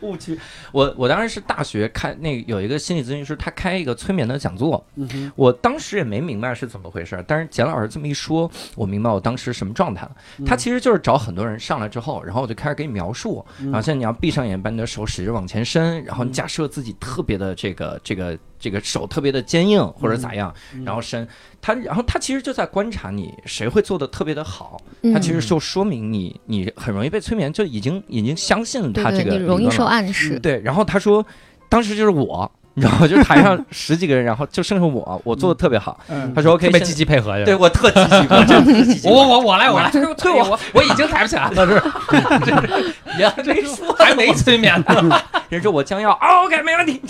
误区。我我当时是大学开那个有一个心理咨询师，他开一个催眠的讲座，嗯，我当时也没明白是怎么回事，但是简老师这么一说，我明白我当时什么状态了。嗯。他其实就是找很多人上来之后，然后我就开始给你描述，嗯。然后现在你要闭上眼，把你的手使劲往前伸，然后你假设自己特别的这个这个这个手特别的坚硬或者咋样，嗯。然后伸他，然后他其实就在观察你谁会做的特别的好，嗯。他其实就说明你你很容易被催眠，就已经已经相信他这个你容易受暗示。对，然后他说，当时就是我，你知道吗？就台上十几个人，然后就剩下我，我做的特别好。嗯他，说 OK，特别积极配合，对我特积极，我真积极。我我我来我来，推我我已经抬不起来了，[LAUGHS] 是别 [LAUGHS] 这说还没催眠呢。[LAUGHS] 人说我将要、哦、OK 没问题。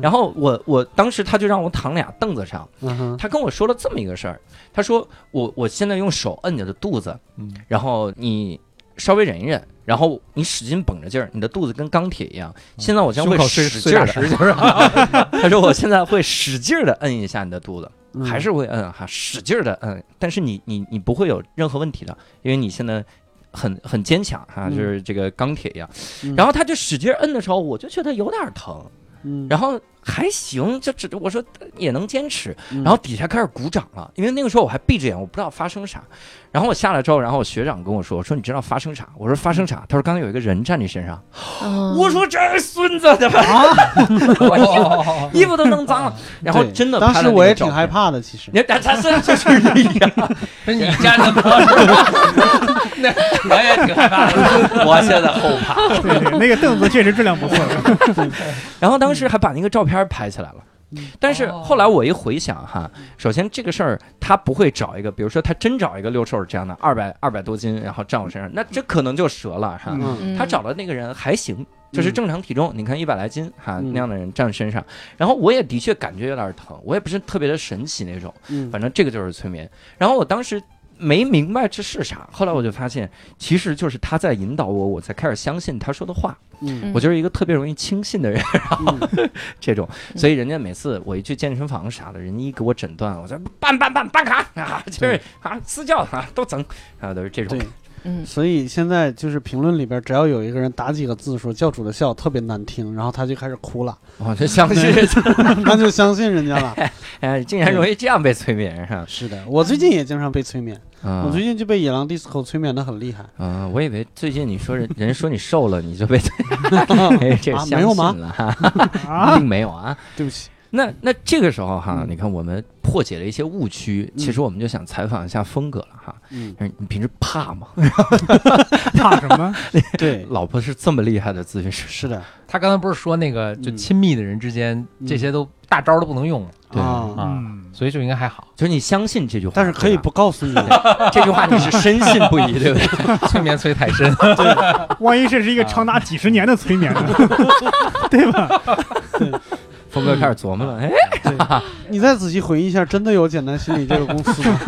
然后我我当时他就让我躺俩凳子上，他跟我说了这么一个事儿，他说我我现在用手摁你的肚子，嗯然后你稍微忍一忍，然后你使劲绷着劲儿，你的肚子跟钢铁一样。现在我将会使劲儿的，碎大石就是 [LAUGHS] 他说我现在会使劲儿的摁一下你的肚子，嗯。还是会摁哈，使劲儿的摁，但是你你你不会有任何问题的，因为你现在很很坚强哈，嗯。就是这个钢铁一样。嗯。然后他就使劲儿摁的时候，我就觉得有点疼。嗯，然后还行，就只我说也能坚持，嗯然后底下开始鼓掌了，因为那个时候我还闭着眼，我不知道发生啥。然后我下来之后，然后我学长跟我说：“我说你知道发生啥？”我说：“发生啥？”他说：“刚才有一个人站你身上。”嗯我说：“这孙子的吧，啊衣服衣服都弄脏了。”然后真的，当时我也挺害。怕的，其实。你他他是就是你呀，[LAUGHS] 不是你站的不那我也挺害怕的。我现在后怕。对对，那个凳子确实质量不错。[LAUGHS] 然后当时还把那个照片拍起来了。但是后来我一回想哈，首先这个事儿他不会找一个，比如说他真找一个六兽这样的二百二百多斤，然后站我身上，那这可能就折了哈。他找的那个人还行，就是正常体重，你看一百来斤哈嗯。那样的人站身上，然后我也的确感觉有点疼，我也不是特别的神奇那种，嗯。反正这个就是催眠。然后我当时没明白这是啥，后来我就发现其实就是他在引导我，我才开始相信他说的话。嗯。我就是一个特别容易轻信的人，嗯。[LAUGHS] 这种，所以人家每次我一去健身房啥的，人家一给我诊断，我说办办办办卡啊，就是啊私教啊都整啊都是这种。对，嗯所以现在就是评论里边，只要有一个人打几个字说教主的笑特别难听，然后他就开始哭了，我就相信，[LAUGHS] 那就相信人家了。[LAUGHS] 哎，竟然容易这样被催眠上。[LAUGHS] 是的，我最近也经常被催眠，嗯我最近就被野狼 disco 催眠的很厉害。啊，我以为最近你说人人说你瘦了，你就被哎这没有吗并没有啊。对不起，那那这个时候哈，嗯你看我们破解了一些误区，其实我们就想采访一下峰哥了哈。嗯，你平时怕吗？[LAUGHS] 怕什么？[LAUGHS] 对，老婆是这么厉害的咨询师，是的，他刚才不是说那个就嗯亲密的人之间嗯这些都大招都不能用吗？对啊，所以就应该还好。就是你相信这句话，但是可以不告诉你，[LAUGHS] 这句话你是深信不疑，对不对？催眠催太深，对万一这是一个长达几十年的催眠呢？对吧？峰哥开始琢磨了，哎，[LAUGHS] 你再仔细回忆一下，真的有简单心理这个公司吗？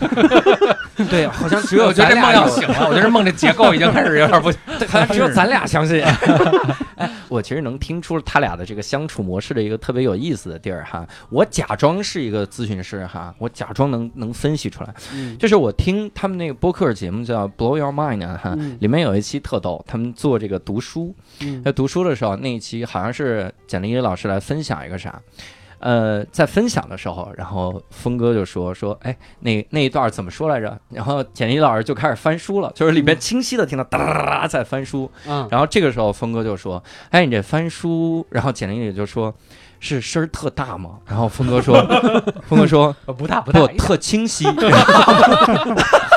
[LAUGHS] [LAUGHS] 对，好像只有我觉得这梦咱俩要醒了，我觉得梦这结构已经开始有点不 [LAUGHS] 好像只有咱俩相信。[LAUGHS] 哎，我其实能听出他俩的这个相处模式的一个特别有意思的地儿哈。我假装是一个咨询师哈，我假装能能分析出来。嗯就是我听他们那个播客节目叫《Blow Your Mind》啊哈，嗯里面有一期特逗，他们做这个读书，嗯在读书的时候，那一期好像是简历老师来分享一个啥。呃，在分享的时候，然后峰哥就说说，哎，那那一段怎么说来着？然后简历老师就开始翻书了，就是里面清晰的听到哒哒哒哒在翻书。嗯然后这个时候峰哥就说，哎，你这翻书，然后简历里就说，是声儿特大吗？然后峰哥说，[LAUGHS] 峰哥说不大不大不，特清晰，[LAUGHS] [LAUGHS]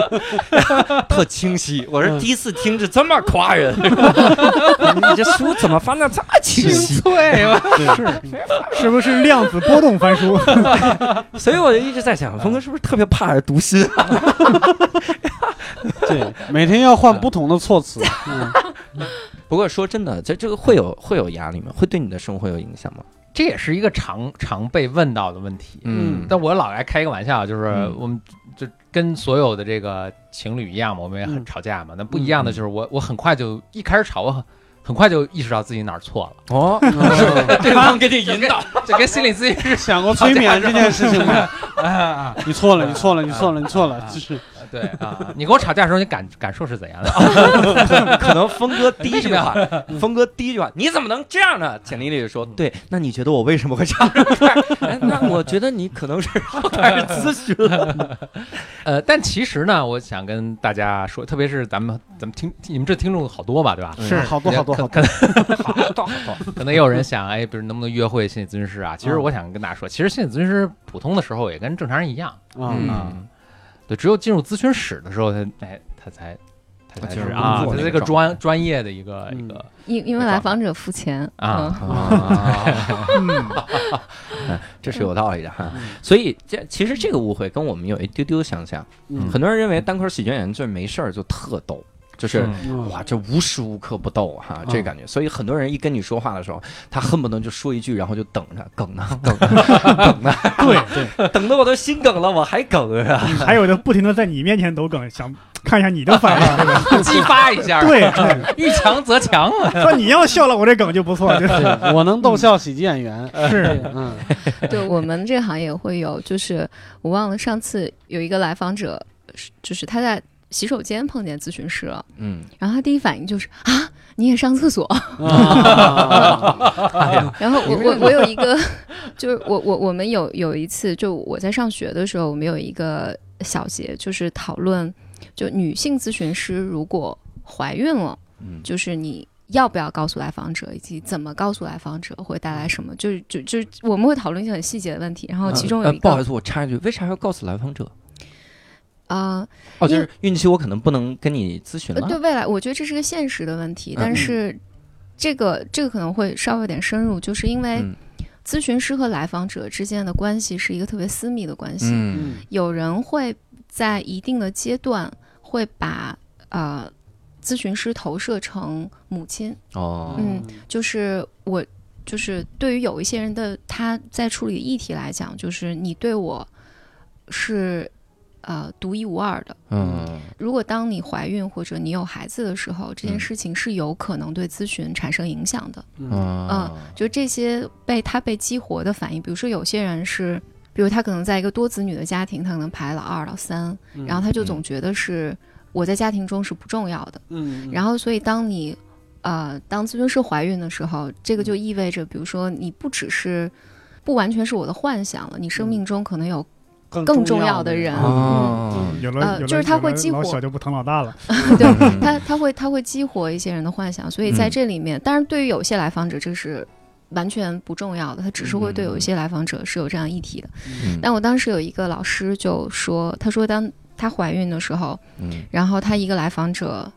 [LAUGHS] 特清晰。我是第一次听着这么夸人，[LAUGHS] 你这书怎么翻的这么清晰？[LAUGHS] 对吧？是不是量子波动翻书？所以我就一直在想，峰哥是不是特别怕人读心啊？对，每天要换不同的措辞。嗯不过说真的，这这个会有会有压力吗？会对你的生活有影响吗？这也是一个常常被问到的问题。嗯但我老爱开一个玩笑，就是嗯我们就跟所有的这个情侣一样嘛，我们也很嗯。吵架嘛。那不一样的就是我我很快就一开始吵，我很很快就意识到自己哪儿错了，哦，嗯 [LAUGHS] 对方给你引导，[LAUGHS] 就跟心理咨询师想过催眠这件事情吗？[LAUGHS] 啊，你错了，你错了，你错了，你错了，就是对啊，你跟我吵架的时候，你感感受是怎样的？[LAUGHS] 可能峰哥第一句话，峰哥第一句话，你怎么能这样呢？简历里就说，对，那你觉得我为什么会这样？[LAUGHS] 哎，那我觉得你可能是开始咨询了。[LAUGHS] 呃，但其实呢，我想跟大家说，特别是咱们咱们听你们这听众好多吧，对吧？是好多好多好可多。可好多好多，可能也有人想，哎，比如能不能约会心理咨询师啊？其实我想跟大家说，其实心理咨询师普通的时候也跟正常人一样啊嗯啊，对，只有进入咨询室的时候，他哎，他才他才是啊，他这个专专业的一个嗯一个因因为来访者付钱啊，[LAUGHS] 这是有道理的哈嗯。[LAUGHS] 所以这其实这个误会跟我们有一丢丢相像。嗯很多人认为单口喜剧演员就是没事儿就特逗，就是。哇，这无时无刻不逗哈，这嗯感觉，所以很多人一跟你说话的时候，他恨不得就说一句，然后就等着，梗呢，[LAUGHS] 梗呢，梗呢，[LAUGHS] 对对，等的我都心梗了，我还梗啊！还有的不停的在你面前抖梗，想看一下你的反应，[LAUGHS] 激发一下，对，对遇强则强啊。说你要笑了，我这梗就不错，就是，我能逗笑喜剧演员。是，嗯对我们这行业会有，就是我忘了上次有一个来访者，是就是他在洗手间碰见咨询师了，嗯，然后他第一反应就是啊，你也上厕所？[LAUGHS] 然后我我我有一个，就是我我我们有有一次，就我在上学的时候，我们有一个小节，就是讨论，就女性咨询师如果怀孕了，嗯就是你。要不要告诉来访者，以及怎么告诉来访者会带来什么？就是就就我们会讨论一些很细节的问题，然后其中有一个，不好意思，我插一句，为啥要告诉来访者？啊，哦，就是孕期我可能不能跟你咨询了。对未来，我觉得这是个现实的问题，但是这个这个可能会稍微有点深入，就是因为咨询师和来访者之间的关系是一个特别私密的关系。嗯，有人会在一定的阶段会把呃。咨询师投射成母亲哦，嗯，就是我，就是对于有一些人的他在处理议题来讲，就是你对我是呃独一无二的，嗯，如果当你怀孕或者你有孩子的时候，这件事情是有可能对咨询产生影响的，嗯，就这些被他被激活的反应，比如说有些人是，比如他可能在一个多子女的家庭，他可能排老二、老三，然后他就总觉得是。我在家庭中是不重要的，嗯，然后所以当你，呃，当咨询师怀孕的时候，这个就意味着，比如说你不只是，不完全是我的幻想了，你生命中可能有更重要的人，嗯，有了，就是他会激活，小就不疼老大了，[LAUGHS] 对他他会他会激活一些人的幻想，所以在这里面，当然对于有些来访者这是完全不重要的，他只是会对有一些来访者是有这样议题的，但我当时有一个老师就说，他说当。她怀孕的时候，嗯，然后她一个来访者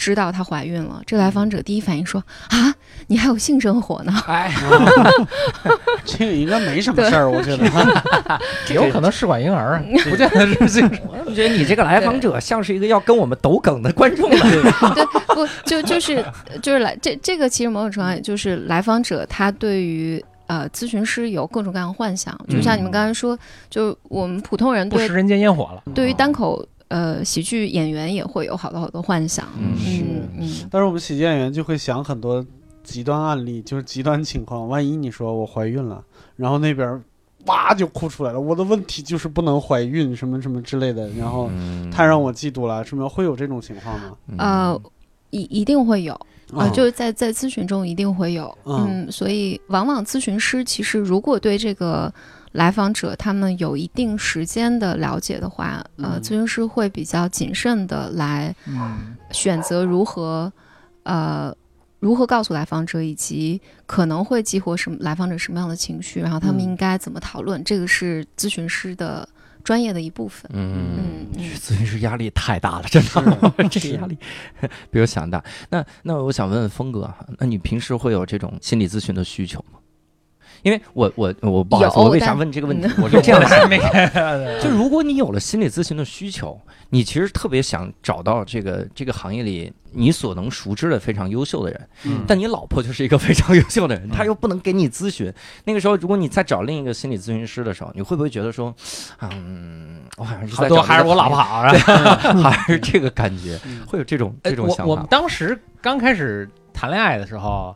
知道她怀孕了，这来访者第一反应说：“啊，你还有性生活呢？”哎，[LAUGHS] 这个应该没什么事儿，我觉得，[LAUGHS] 有可能试管婴儿，不见得是性。[LAUGHS] 我觉得你这个来访者像是一个要跟我们抖梗的观众了。对，不就就是就是来这这个其实某种程度上就是来访者他对于。呃，咨询师有各种各样的幻想，就像你们刚才说，就我们普通人对食人间烟火了。对于单口呃喜剧演员也会有好多好多幻想。嗯，是。嗯，但是我们喜剧演员就会想很多极端案例，就是极端情况。万一你说我怀孕了，然后那边哇就哭出来了，我的问题就是不能怀孕，什么什么之类的，然后太让我嫉妒了，什么会有这种情况吗？呃，一一定会有。啊，就是在在咨询中一定会有，嗯，所以往往咨询师其实如果对这个来访者他们有一定时间的了解的话，呃，咨询师会比较谨慎的来选择如何，呃，如何告诉来访者，以及可能会激活什么来访者什么样的情绪，然后他们应该怎么讨论，这个是咨询师的。专业的一部分，嗯。嗯，咨询师压力太大了，真的，[LAUGHS] 这个压力 [LAUGHS] 比我想大。那那我想问问峰哥，那你平时会有这种心理咨询的需求吗？因为我我我不好意思，我为啥问这个问题？我 [LAUGHS] 是这样想，[LAUGHS] 就如果你有了心理咨询的需求，你其实特别想找到这个这个行业里你所能熟知的非常优秀的人，但你老婆就是一个非常优秀的人，她又不能给你咨询。那个时候，如果你再找另一个心理咨询师的时候，你会不会觉得说，嗯，我好像是在找还是我老婆好，[LAUGHS] 还是这个感觉，会有这种这种想法？我们当时刚开始谈恋爱的时候。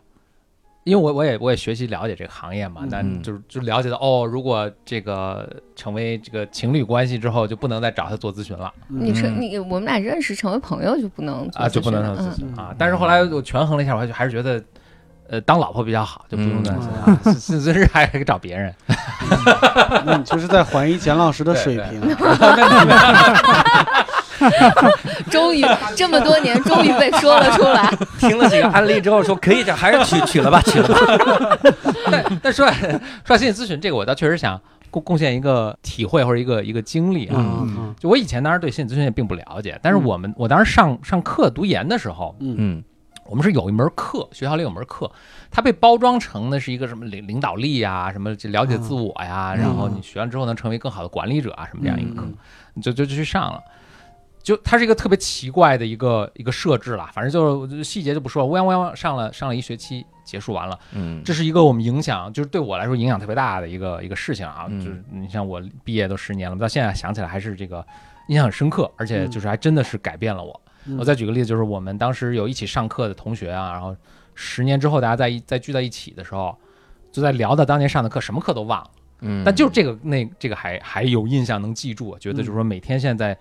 因为我我也我也学习了解这个行业嘛，那就是就了解到哦，如果这个成为这个情侣关系之后，就不能再找他做咨询了。你说你我们俩认识成为朋友就不能啊，就不能做咨询。啊。但是后来我权衡了一下，我还还是觉得，呃，当老婆比较好，就不用担心啊，咨询师还可以找别人。[LAUGHS] 那你就是在怀疑简老师的水平。[LAUGHS] [LAUGHS] 终于这么多年，终于被说了出来。[LAUGHS] 听了几个案例之后，说可以这，还是取取了吧，取了吧。[LAUGHS] 但但说说心理咨询这个，我倒确实想贡贡献一个体会或者一个一个经历啊。就我以前当时对心理咨询也并不了解，但是我们我当时上上课读研的时候，嗯，我们是有一门课，学校里有门课，它被包装成的是一个什么领领导力呀，什么了解自我呀，然后你学完之后能成为更好的管理者啊，什么这样一个课，你就就就去上了。就它是一个特别奇怪的一个一个设置了，反正就是细节就不说了。乌泱乌泱上了上了一学期，结束完了。嗯，这是一个我们影响，就是对我来说影响特别大的一个一个事情啊。就是你像我毕业都十年了，到现在想起来还是这个印象很深刻，而且就是还真的是改变了我。我再举个例子，就是我们当时有一起上课的同学啊，然后十年之后大家在在聚在一起的时候，就在聊到当年上的课，什么课都忘了。嗯，但就这个那这个还还有印象能记住，觉得就是说每天现在。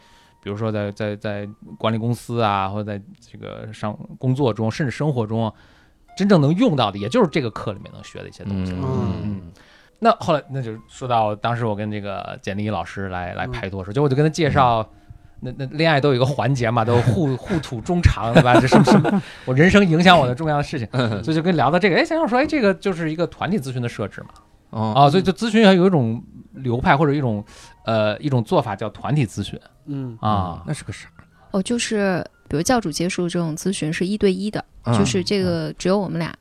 比如说在在在管理公司啊，或者在这个上工作中，甚至生活中，真正能用到的，也就是这个课里面能学的一些东西。嗯那后来，那就说到当时我跟这个简历老师来来拍拖的时候，就我就跟他介绍，那那恋爱都有一个环节嘛，都互互吐衷肠，对吧？这什么什么，我人生影响我的重要的事情，所以就跟聊到这个，哎，想想说，哎，这个就是一个团体咨询的设置嘛，哦啊，所以就咨询还有一种流派或者一种呃一种做法叫团体咨询嗯啊，那是个啥？哦，就是比如教主接受这种咨询是一对一的，嗯就是这个只有我们俩。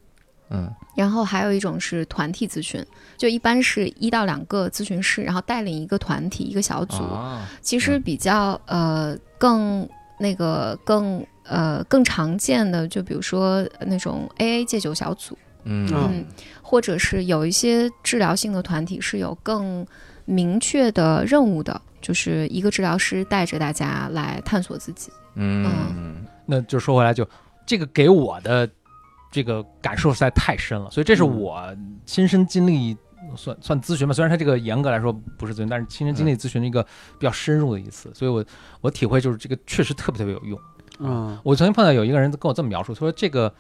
嗯然后还有一种是团体咨询，就一般是一到两个咨询师，然后带领一个团体、一个小组。啊其实比较呃更那个更呃更常见的，就比如说那种 AA 戒酒小组，嗯嗯，或者是有一些治疗性的团体是有更明确的任务的，就是一个治疗师带着大家来探索自己。嗯那就说回来就，这个给我的这个感受实在太深了，所以这是嗯我亲身经历。算算咨询吧，虽然他这个严格来说不是咨询，但是亲身经历咨询的一个比较深入的一次，所以我我体会就是这个确实特别特别有用。嗯我曾经碰到有一个人跟我这么描述，他说这个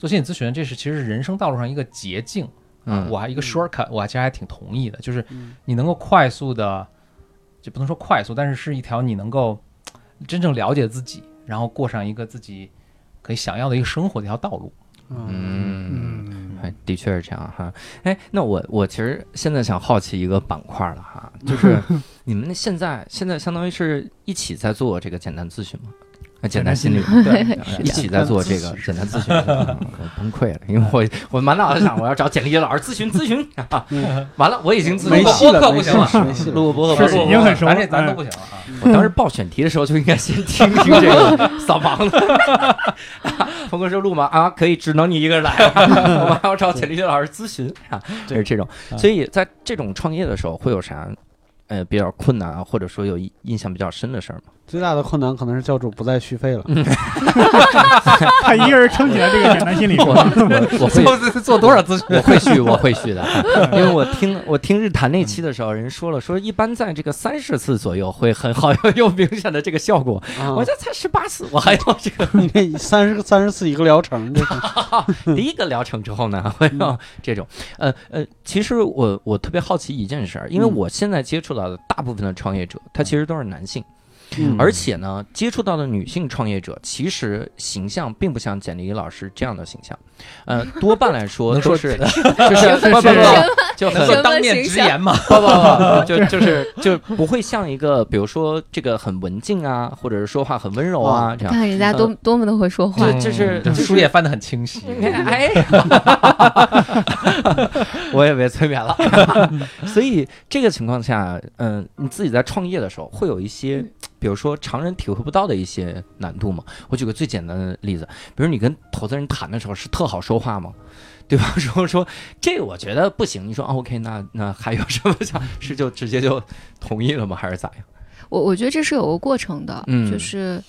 做心理咨询，这是其实是人生道路上一个捷径啊，嗯我还一个 shortcut，我还其实还挺同意的，就是嗯你能够快速的，就不能说快速，但是是一条你能够真正了解自己，然后过上一个自己可以想要的一个生活的一条道路。嗯嗯。嗯哎，的确是这样哈。哎，那我我其实现在想好奇一个板块了哈，就是 [LAUGHS] 你们现在现在相当于是一起在做这个简单咨询吗？啊，简单心理 [LAUGHS] 对一起在做这个简单咨询，崩溃了，因为我我满脑子想我要找简历老师咨询咨询，啊完了我已经咨询过播客不行了，没戏。录个播客是不录已经很熟了咱这咱都哎不行了啊。我当时报选题的时候就应该先听听这个扫盲的。峰哥说录吗？啊，可以，只能你一个人来，我们还要找简历老师咨询啊，就是这种。所以在这种创业的时候，会有啥呃比较困难啊，或者说有印印象比较深的事儿吗？最大的困难可能是教主不再续费了。[LAUGHS] 他一个人撑起来这个简单心理我学。我做做多少咨询？我会续，我会续的，[LAUGHS] 因为我听我听日谈那期的时候，人说了，说一般在这个三十次左右会很好，有有明显的这个效果。啊我这才十八次，我还要这个 [LAUGHS] 你这三十三十次一个疗程，这是第一个疗程之后呢，会要这种，呃呃，其实我我特别好奇一件事儿，因为嗯我现在接触到的大部分的创业者，他其实都是男性，嗯而且呢，接触到的女性创业者，其实形象并不像简历老师这样的形象，呃，多半来说 [LAUGHS] 都是 [LAUGHS] 就是 [LAUGHS] 不不不就很能够当面直言嘛？不不不，就就是就不会像一个，比如说这个很文静啊，或者是说话很温柔啊，这样。看人家多多么的会说话，这这是这这是书也翻得很清晰。哎，我也被催眠了。所以这个情况下，嗯、你自己在创业的时候，会有一些，比如说常人体会不到的一些难度嘛？我举个最简单的例子，比如你跟投资人谈的时候，是特好说话吗？[LAUGHS] 对吧？说说这个我觉得不行，你说、啊、OK，那那还有什么想是就直接就同意了吗？[LAUGHS] 还是咋样？我我觉得这是有个过程的，嗯就是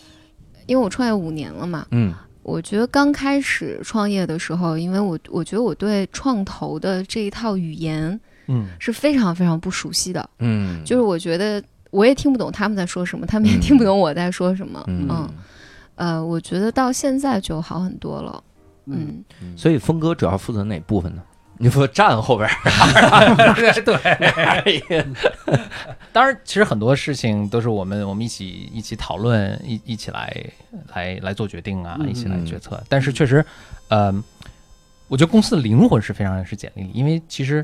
因为我创业五年了嘛，嗯我觉得刚开始创业的时候，因为我我觉得我对创投的这一套语言嗯是非常非常不熟悉的，嗯，就是我觉得我也听不懂他们在说什么，他们也听不懂我在说什么，嗯。嗯，呃，我觉得到现在就好很多了，嗯。嗯，所以峰哥主要负责哪部分呢？你负责站后边儿，[LAUGHS] 对。对。[LAUGHS] 当然，其实很多事情都是我们我们一起一起讨论，一一起来来来做决定啊，嗯。一起来决策。但是确实，呃，我觉得公司的灵魂是非常是简历，因为其实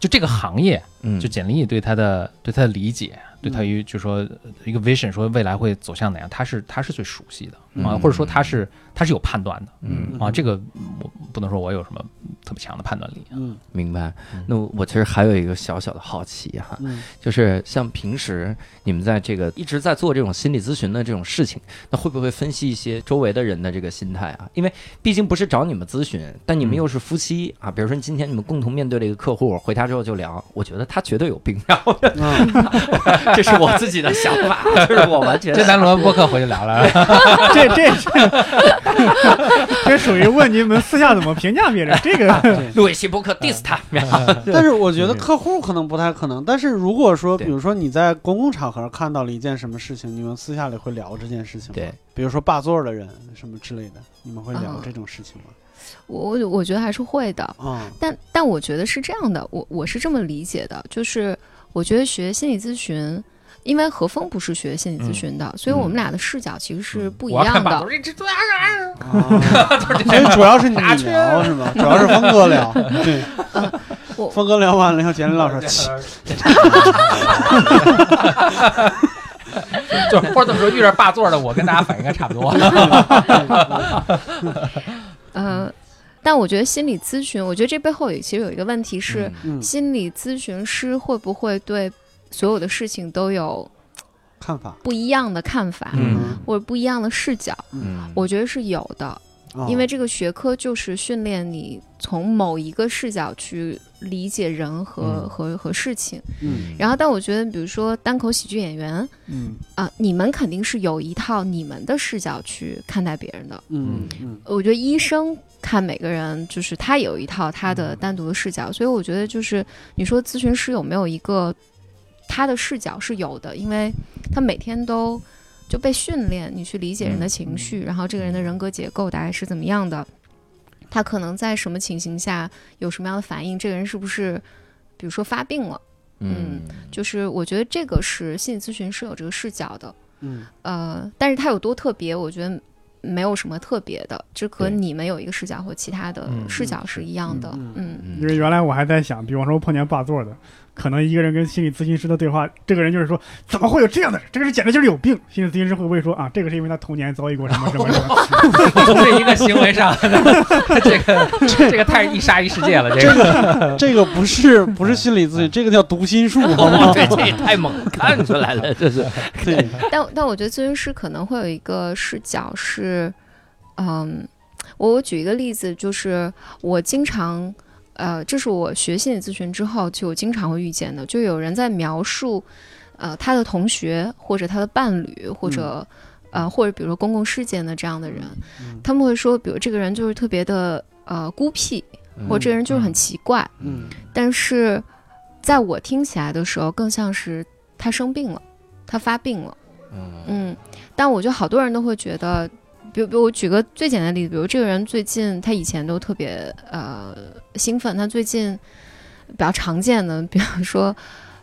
就这个行业，嗯。就简历对他的对他的理解，对他于就说呃一个 vision，说未来会走向哪样，他是他是最熟悉的啊，嗯或者说他是他是有判断的嗯啊。这个我不能说我有什么特别强的判断力啊。嗯明白嗯。那我其实还有一个小小的好奇哈，嗯就是像平时你们在这个一直在做这种心理咨询的这种事情，那会不会分析一些周围的人的这个心态啊？因为毕竟不是找你们咨询，但你们嗯又是夫妻啊。比如说今天你们共同面对了一个客户，回家之后就聊，我觉得他绝对有病，然后 [LAUGHS] 这是我自己的想法，这是我完全。这咱轮播客回去聊聊。[LAUGHS] 这这这属于问你们私下怎么评价别人？这个路易斯播客 diss 他。但是我觉得客户可能不太可能。但是如果说，比如说你在公共场合看到了一件什么事情，你们私下里会聊这件事情吗？对，比如说霸座的人什么之类的，你们会聊这种事情吗？我我觉得还是会的。嗯，但但我觉得是这样的，我我是这么理解的，就是我觉得学心理咨询。因为何峰不是学心理咨询的，所以我们俩的视角其实是不一样的。所以 [LAUGHS] 主要是你聊是吗？主要是峰哥聊。对，[LAUGHS] 我峰哥聊完了以后，简历老师，就是或者这么说，遇着霸座的，我跟大家反应该差不多。嗯，但我觉得心理咨询，我觉得这背后也其实有一个问题是，心理咨询师会不会对？所有的事情都有看法。不一样的看法，嗯，或者不一样的视角，嗯，我觉得是有的，因为这个学科就是训练你从某一个视角去理解人和和和事情，嗯，然后但我觉得，比如说单口喜剧演员，嗯。啊，你们肯定是有一套你们的视角去看待别人的，嗯嗯，我觉得医生看每个人就是他有一套他的单独的视角，所以我觉得就是你说咨询师有没有一个。他的视角是有的，因为他每天都就被训练，你去理解人的情绪，然后这个人的人格结构大概是怎么样的，他可能在什么情形下有什么样的反应，这个人是不是，比如说发病了，嗯，就是我觉得这个是心理咨询是有这个视角的，嗯，呃，但是他有多特别，我觉得没有什么特别的，就和你们有一个视角或其他的视角是一样的，嗯，因为原来我还在想，比方说碰见霸座的。可能一个人跟心理咨询师的对话，这个人就是说，怎么会有这样的人？这个人简直就是有病。心理咨询师会不会说啊，这个是因为他童年遭遇过什么什么什么？[LAUGHS] 是一个行为上的，这 [LAUGHS] 个这个太一杀一世界了。这个这个不是不是心理咨询，这个叫读心术，好吗？[LAUGHS] 这这也太猛看出来了，这是。对，但但我觉得咨询师可能会有一个视角是，嗯，我我举一个例子，就是我经常。呃，这是我学心理咨询之后就经常会遇见的，就有人在描述，呃，他的同学或者他的伴侣或者，呃，或者比如说公共事件的这样的人，他们会说，比如这个人就是特别的呃孤僻，或者这个人就是很奇怪，嗯，但是在我听起来的时候，更像是他生病了，他发病了，嗯，但我觉得好多人都会觉得。比如，比如我举个最简单的例子，比如这个人最近他以前都特别呃兴奋，他最近比较常见的，比方说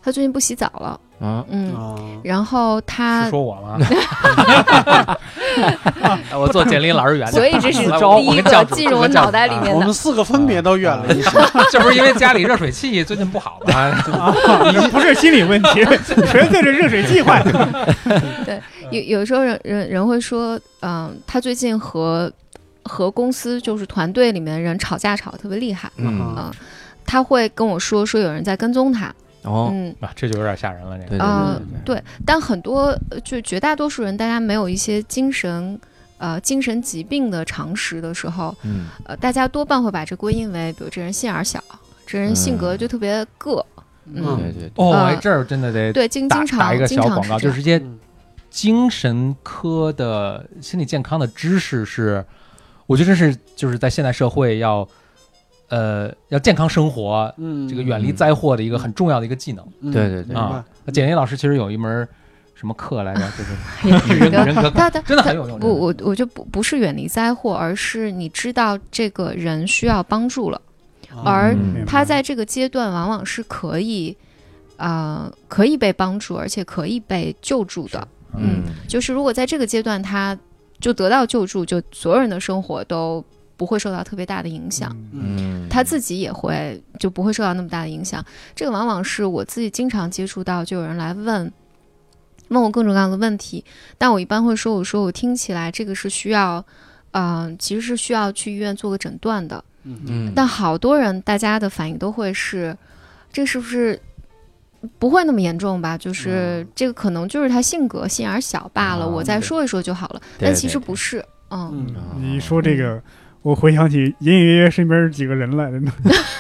他最近不洗澡了，嗯嗯，然后他说我吗？[LAUGHS] 我做简历老师远，所以这是第一个进入我脑袋里面的。我们四个分别都远了一些，[LAUGHS] 这不是因为家里热水器最近不好吗？你不是心理问题，纯粹是热水器坏了。[LAUGHS] 对。有有时候人人人会说，嗯，他最近和和公司就是团队里面的人吵架吵得特别厉害，嗯，他会跟我说说有人在跟踪他，哦，嗯，啊，这就有点吓人了，这个，啊，对，但很多就绝大多数人，大家没有一些精神呃精神疾病的常识的时候，嗯，呃，大家多半会把这归因为，比如这人心眼小，这人性格就特别个，嗯，对对，哦，这儿真的得对经经常打一个小广告，就是直接。精神科的心理健康的知识是，我觉得这是就是在现代社会要，呃，要健康生活，嗯，这个远离灾祸的一个很重要的一个技能。对对对。啊，简历老师其实有一门什么课来着？[LAUGHS] 就是人 [LAUGHS] 人格，他真的很有用。不，我我就不不是远离灾祸，而是你知道这个人需要帮助了，而他在这个阶段往往是可以，呃，可以被帮助，而且可以被救助的。嗯，就是如果在这个阶段，他就得到救助，就所有人的生活都不会受到特别大的影响。嗯，他自己也会就不会受到那么大的影响。这个往往是我自己经常接触到，就有人来问，问我各种各样的问题。但我一般会说，我说我听起来这个是需要，嗯，其实是需要去医院做个诊断的。嗯，但好多人大家的反应都会是，这是不是？不会那么严重吧？就是这个可能就是他性格心眼小罢了，我再说一说就好了。但其实不是，嗯。你说这个，我回想起隐隐约约身边几个人来的，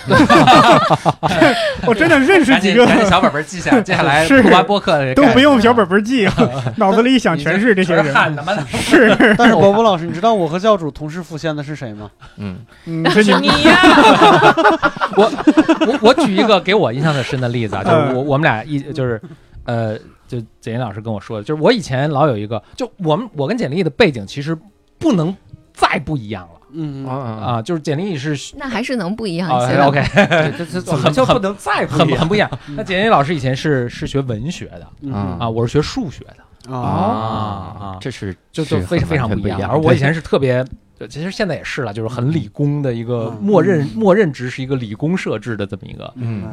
[LAUGHS] 我真的认识赶紧几个，赶紧小本本记下，[LAUGHS] 接下来是。录完播客都不用小本本记，[LAUGHS] 脑子里一想全是这些人。汗他妈的是，但是伯伯老师，你知道我和教主同时浮现的是谁吗？嗯，嗯，是你你呀！我我我举一个给我印象很深的例子啊，就是我我们俩一就是呃，就简林老师跟我说的，就是我以前老有一个，就我们我跟简历的背景其实不能再不一样了嗯啊啊，就是简历是那还是能不一样啊一些的。OK 这这 [LAUGHS] 这怎么就不能再不一样？很很不一样。那简历老师以前是是学文学的嗯。啊啊，我是学数学的，啊啊。这是就就非常非常不一样。而我以前是特别。其实现在也是了，就是很理工的一个嗯。默认默认值是一个理工设置的这么一个，嗯。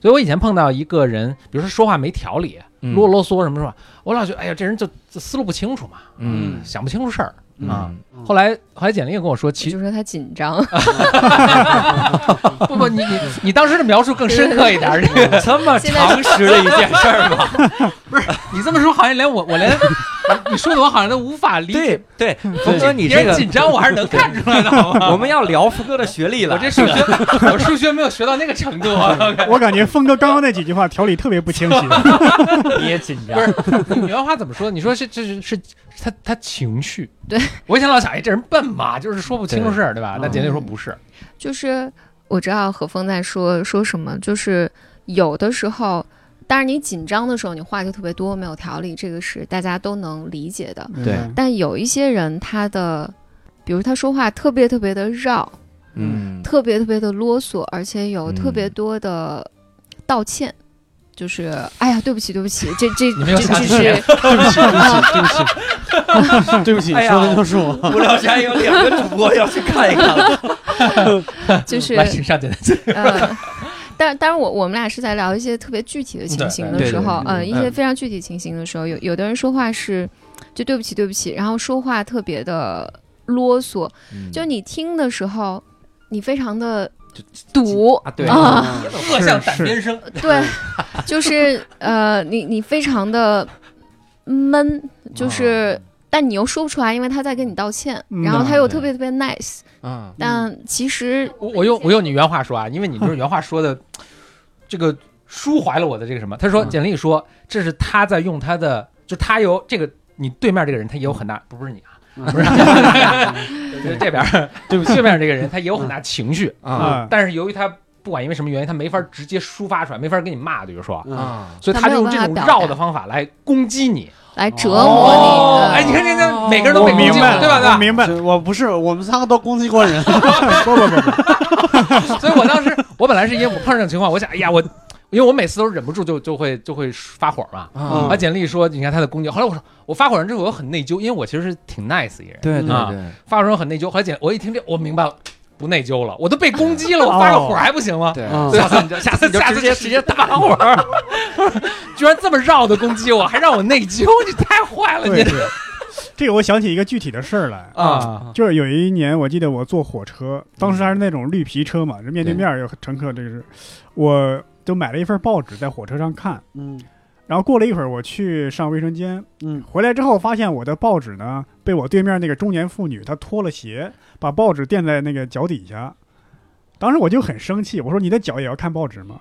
所以我以前碰到一个人，比如说说话没条理，嗯。啰啰嗦什么什么？我老觉得，哎呀，这人就就思路不清楚嘛，嗯。想不清楚事儿啊。后来后来简历跟我说，其就说他紧张，[LAUGHS] 不不，你你你当时的描述更深刻一点儿，[LAUGHS] 这个这么现在常识的一件事儿吗？[LAUGHS] 不是你这么说好像连我我连 [LAUGHS] 你说的我好像都无法理解对。对，峰哥，你这个紧张我还是能看出来的，好吗？我们要聊峰哥的学历了。我这数学 [LAUGHS] 我数学没有学到那个程度啊。[LAUGHS] 我感觉峰哥刚刚那几句话条理特别不清晰。你也紧张不，是你原话怎么说？你说是这是是他他情绪？对，我以前老想，哎，这人笨嘛，就是说不清楚事儿，对吧？对但简历说不是，就是我知道何峰在说说什么，就是有的时候，当然你紧张的时候，你话就特别多，没有条理，这个是大家都能理解的。对但有一些人，他的，比如他说话特别特别的绕，嗯特别特别的啰嗦，而且有嗯特别多的道歉。就是，哎呀，对不起，对不起，这这你没有这这是 [LAUGHS] 对不起，对不起，对不起，对不起，哎呀说的就是我。无聊斋有两个主播要去看一看了。就是 [LAUGHS] 来，请上 [LAUGHS] 但当然我我们俩是在聊一些特别具体的情形的时候，对对嗯，一些非常具体情形的时候，有有的人说话是就对不起对不起，然后说话特别的啰嗦，就你听的时候，你非常的堵啊，对啊，恶向胆边生，[LAUGHS] 对，就是呃，你你非常的闷，就是。但你又说不出来，因为他在跟你道歉，嗯。然后他又特别特别 nice，嗯。但其实我我用我用你原话说啊，因为你就是原话说的，[LAUGHS] 这个抒怀了我的这个什么？他说嗯。简历说这是他在用他的，就他有这个你对面这个人，他也有很大，不不是你啊，不是，[LAUGHS] [LAUGHS] 就是这边对不起，对面这个人他也有很大情绪。啊啊，但是由于他不管因为什么原因，他没法直接抒发出来，没法跟你骂，比如说，所以他用这种绕的方法来攻击你。来折哦磨你。嗯哎，你看这个每个人都攻击对吧？对吧？我明白。我不是，我们三个都攻击过人。不不不不，所以我当时，我本来是因为我碰上这种情况，我想，哎呀，我因为我每次都忍不住就就会就会发火嘛。啊啊，简历说，你看他的攻击。后来我说，我发火完之后，我很内疚，因为我其实是挺 nice 一个人。对对啊对，发火之后很内疚。后来简我一听这，我明白了，不内疚了，我都被攻击了，我发个火还不行吗？下次你就下次你就下次直接直接打火。[LAUGHS] 居然这么绕的攻击我，还让我内疚，你太坏了，你。这个我想起一个具体的事儿来，啊！就是有一年我记得我坐火车，当时还是那种绿皮车嘛，这面对面有乘客，这个是，我就买了一份报纸在火车上看，嗯然后过了一会儿我去上卫生间，嗯回来之后发现我的报纸呢被我对面那个中年妇女她脱了鞋，把报纸垫在那个脚底下，当时我就很生气，我说你的脚也要看报纸吗？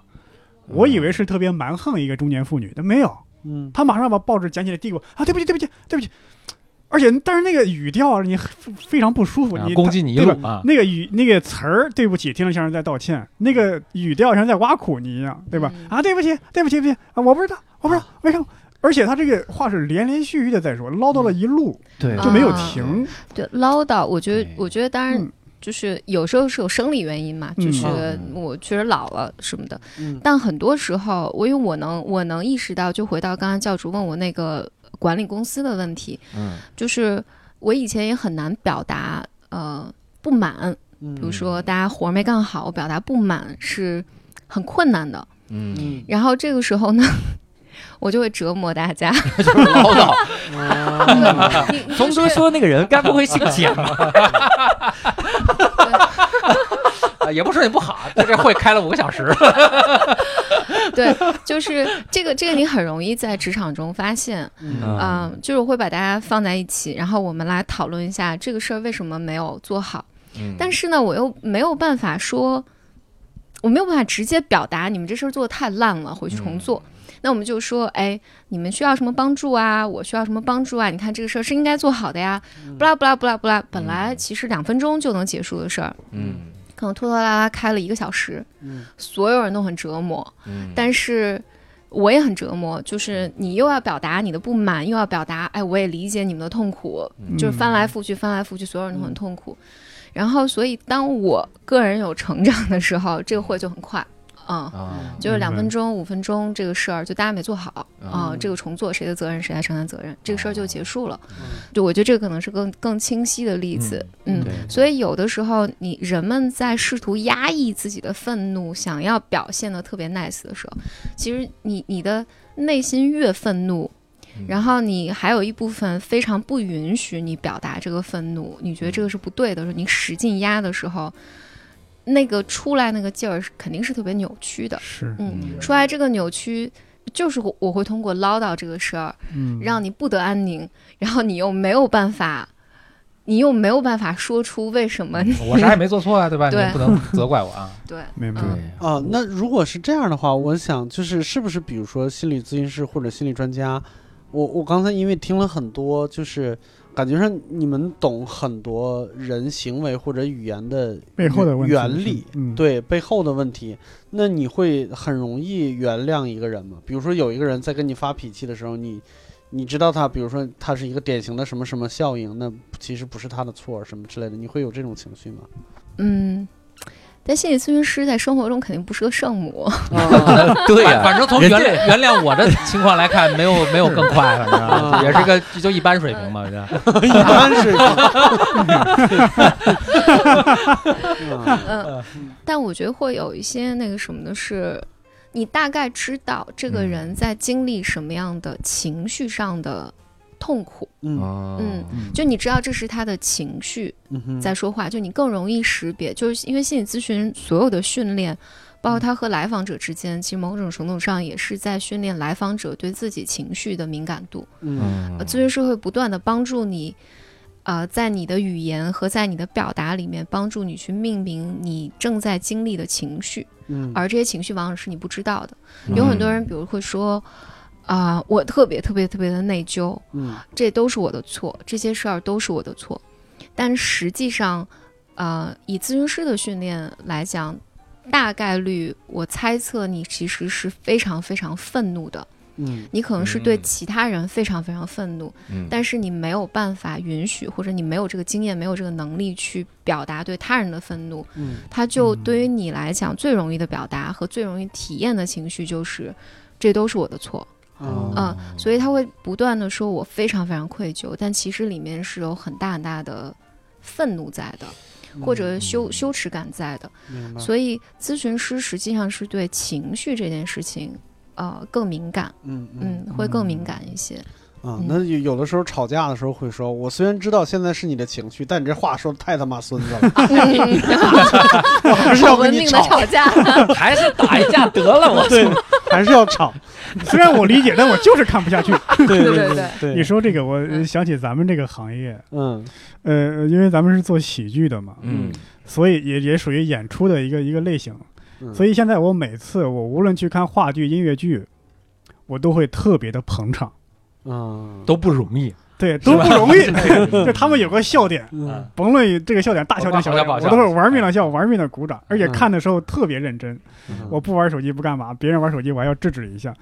我以为是特别蛮横一个中年妇女，但没有，嗯她马上把报纸捡起来递给我啊，对不起，对不起，对不起。而且，但是那个语调你非常不舒服，你啊攻击你一对吧？路啊！那个语那个词儿，对不起，听着像是在道歉；那个语调像在挖苦你一样，对吧？嗯啊，对不起，对不起，对不起啊，我不知道，我不知道为什么。而且他这个话是连连续续的在说，唠叨了一路对就没有啊停。对唠叨，我觉得，我觉得当然嗯就是有时候是有生理原因嘛，嗯就是嗯我确实老了什么的。嗯但很多时候，我因为我能我能意识到，就回到刚刚教主问我那个管理公司的问题，嗯就是我以前也很难表达呃不满，嗯，比如说大家活没干好，我表达不满是很困难的。嗯，嗯然后这个时候呢，[LAUGHS] 我就会折磨大家。[LAUGHS] 就是唠叨。[LAUGHS] 峰哥说那个人该不会姓简吧？[LAUGHS] 啊也不说你不好，在这会开了五个小时。[LAUGHS] 对，就是这个这个你很容易在职场中发现，嗯嗯、就是我会把大家放在一起，然后我们来讨论一下这个事儿为什么没有做好。嗯但是呢，我又没有办法说，我没有办法直接表达你们这事儿做的太烂了，回去重做。那我们就说，哎，你们需要什么帮助啊？我需要什么帮助啊？你看这个事儿是应该做好的呀，不啦不啦不啦不啦。本来其实两分钟就能结束的事儿，嗯可能拖拖拉拉开了一个小时，嗯所有人都很折磨，嗯，但是我也很折磨，就是你又要表达你的不满，又要表达，哎，我也理解你们的痛苦，嗯就是翻来覆去，翻来覆去，所有人都很痛苦。然后，所以当我个人有成长的时候，这个会就很快，嗯。啊就是两分钟、五分钟这个事儿，就大家没做好啊、嗯这个重做谁的责任，谁来承担责任，这个事儿就结束了。嗯就我觉得这个可能是更更清晰的例子，嗯，所以有的时候你人们在试图压抑自己的愤怒，想要表现的特别 nice 的时候，其实你你的内心越愤怒。嗯然后你还有一部分非常不允许你表达这个愤怒，你觉得这个是不对的时候，你使劲压的时候，那个出来那个劲儿是肯定是特别扭曲的。是，嗯，出来这个扭曲，就是我我会通过唠叨这个事儿，嗯，让你不得安宁，然后你又没有办法，你又没有办法说出为什么你我啥也没做错啊，对吧？[LAUGHS] 你不能责怪我啊。[LAUGHS] 对，明白。嗯对啊，那如果是这样的话，我想就是是不是比如说心理咨询师或者心理专家，我我刚才因为听了很多，就是感觉上你们懂很多人行为或者语言的背后的问题原理，嗯，对背后的问题，那你会很容易原谅一个人吗？比如说有一个人在跟你发脾气的时候，你你知道他，比如说他是一个典型的什么什么效应，那其实不是他的错什么之类的，你会有这种情绪吗？嗯。但心理咨询师在生活中肯定不是个圣母，[LAUGHS] 对呀，反正从原谅原谅我的情况来看，没有没有更快，反正啊也是个就一般水平嘛，我觉得。[LAUGHS] 一般是，嗯，但我觉得会有一些那个什么的是，你大概知道这个人在经历什么样的情绪上的痛苦，嗯。嗯就你知道这是他的情绪嗯在说话，就你更容易识别，就是因为心理咨询所有的训练。包括他和来访者之间，其实某种程度上也是在训练来访者对自己情绪的敏感度。嗯。呃，咨询师会不断的帮助你，呃，在你的语言和在你的表达里面，帮助你去命名你正在经历的情绪，嗯。而这些情绪往往是你不知道的。有很多人，比如会说，啊、我特别特别特别的内疚，嗯这都是我的错，这些事儿都是我的错。但实际上，呃，以咨询师的训练来讲，大概率我猜测你其实是非常非常愤怒的。嗯你可能是对嗯其他人非常非常愤怒，嗯但是你没有办法允许，或者你没有这个经验，没有这个能力去表达对他人的愤怒。嗯他就嗯对于你来讲，最容易的表达和最容易体验的情绪就是，这都是我的错。哦嗯，所以他会不断的说我非常非常愧疚，但其实里面是有很大很大的愤怒在的，或者羞羞耻感在的。所以咨询师实际上是对情绪这件事情，呃，更敏感，嗯嗯，会更敏感一些。啊，那有有的时候吵架的时候会说，我虽然知道现在是你的情绪，但你这话说的太他妈孙子了 [LAUGHS] [LAUGHS] 我还是要好文明的跟你吵，吵架，[LAUGHS] 还是打一架得了，我对，还是要吵，虽然我理解，但我就是看不下去。对对对对对你说这个，我呃想起咱们这个行业，嗯呃，因为咱们是做喜剧的嘛，嗯所以也也属于演出的一个一个类型。嗯，所以现在我每次我无论去看话剧、音乐剧，我都会特别的捧场，嗯都不容易。对，都不容易。[LAUGHS] [LAUGHS] 就他们有个笑点，嗯甭论这个笑点大笑点、小笑点，我都是玩命的笑，玩命的鼓掌，而且嗯看的时候特别认真。嗯我不玩手机不干嘛，别人玩手机我还要制止一下，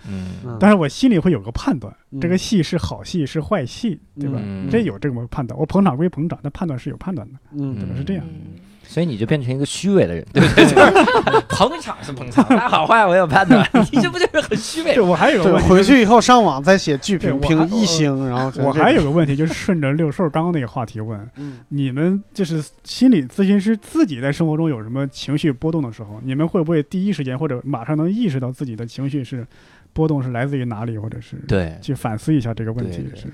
但是我心里会有个判断，嗯这个戏是好戏是坏戏，对吧？嗯这有这么判断。我捧场归捧场，但判断是有判断的，嗯对吧？是这样。嗯所以你就变成一个虚伪的人，对不对？就是 [LAUGHS] 捧场是捧场，他好坏我有判断，[LAUGHS] 你这不就是很虚伪？对，？我还有个，问题，回去以后上网再写剧评评一星，然后我还有个问题，就是顺着六兽刚刚那个话题问，嗯。你们就是心理咨询师自己在生活中有什么情绪波动的时候，你们会不会第一时间或者马上能意识到自己的情绪是波动是来自于哪里，或者是对。去反思一下这个问题？对？对。是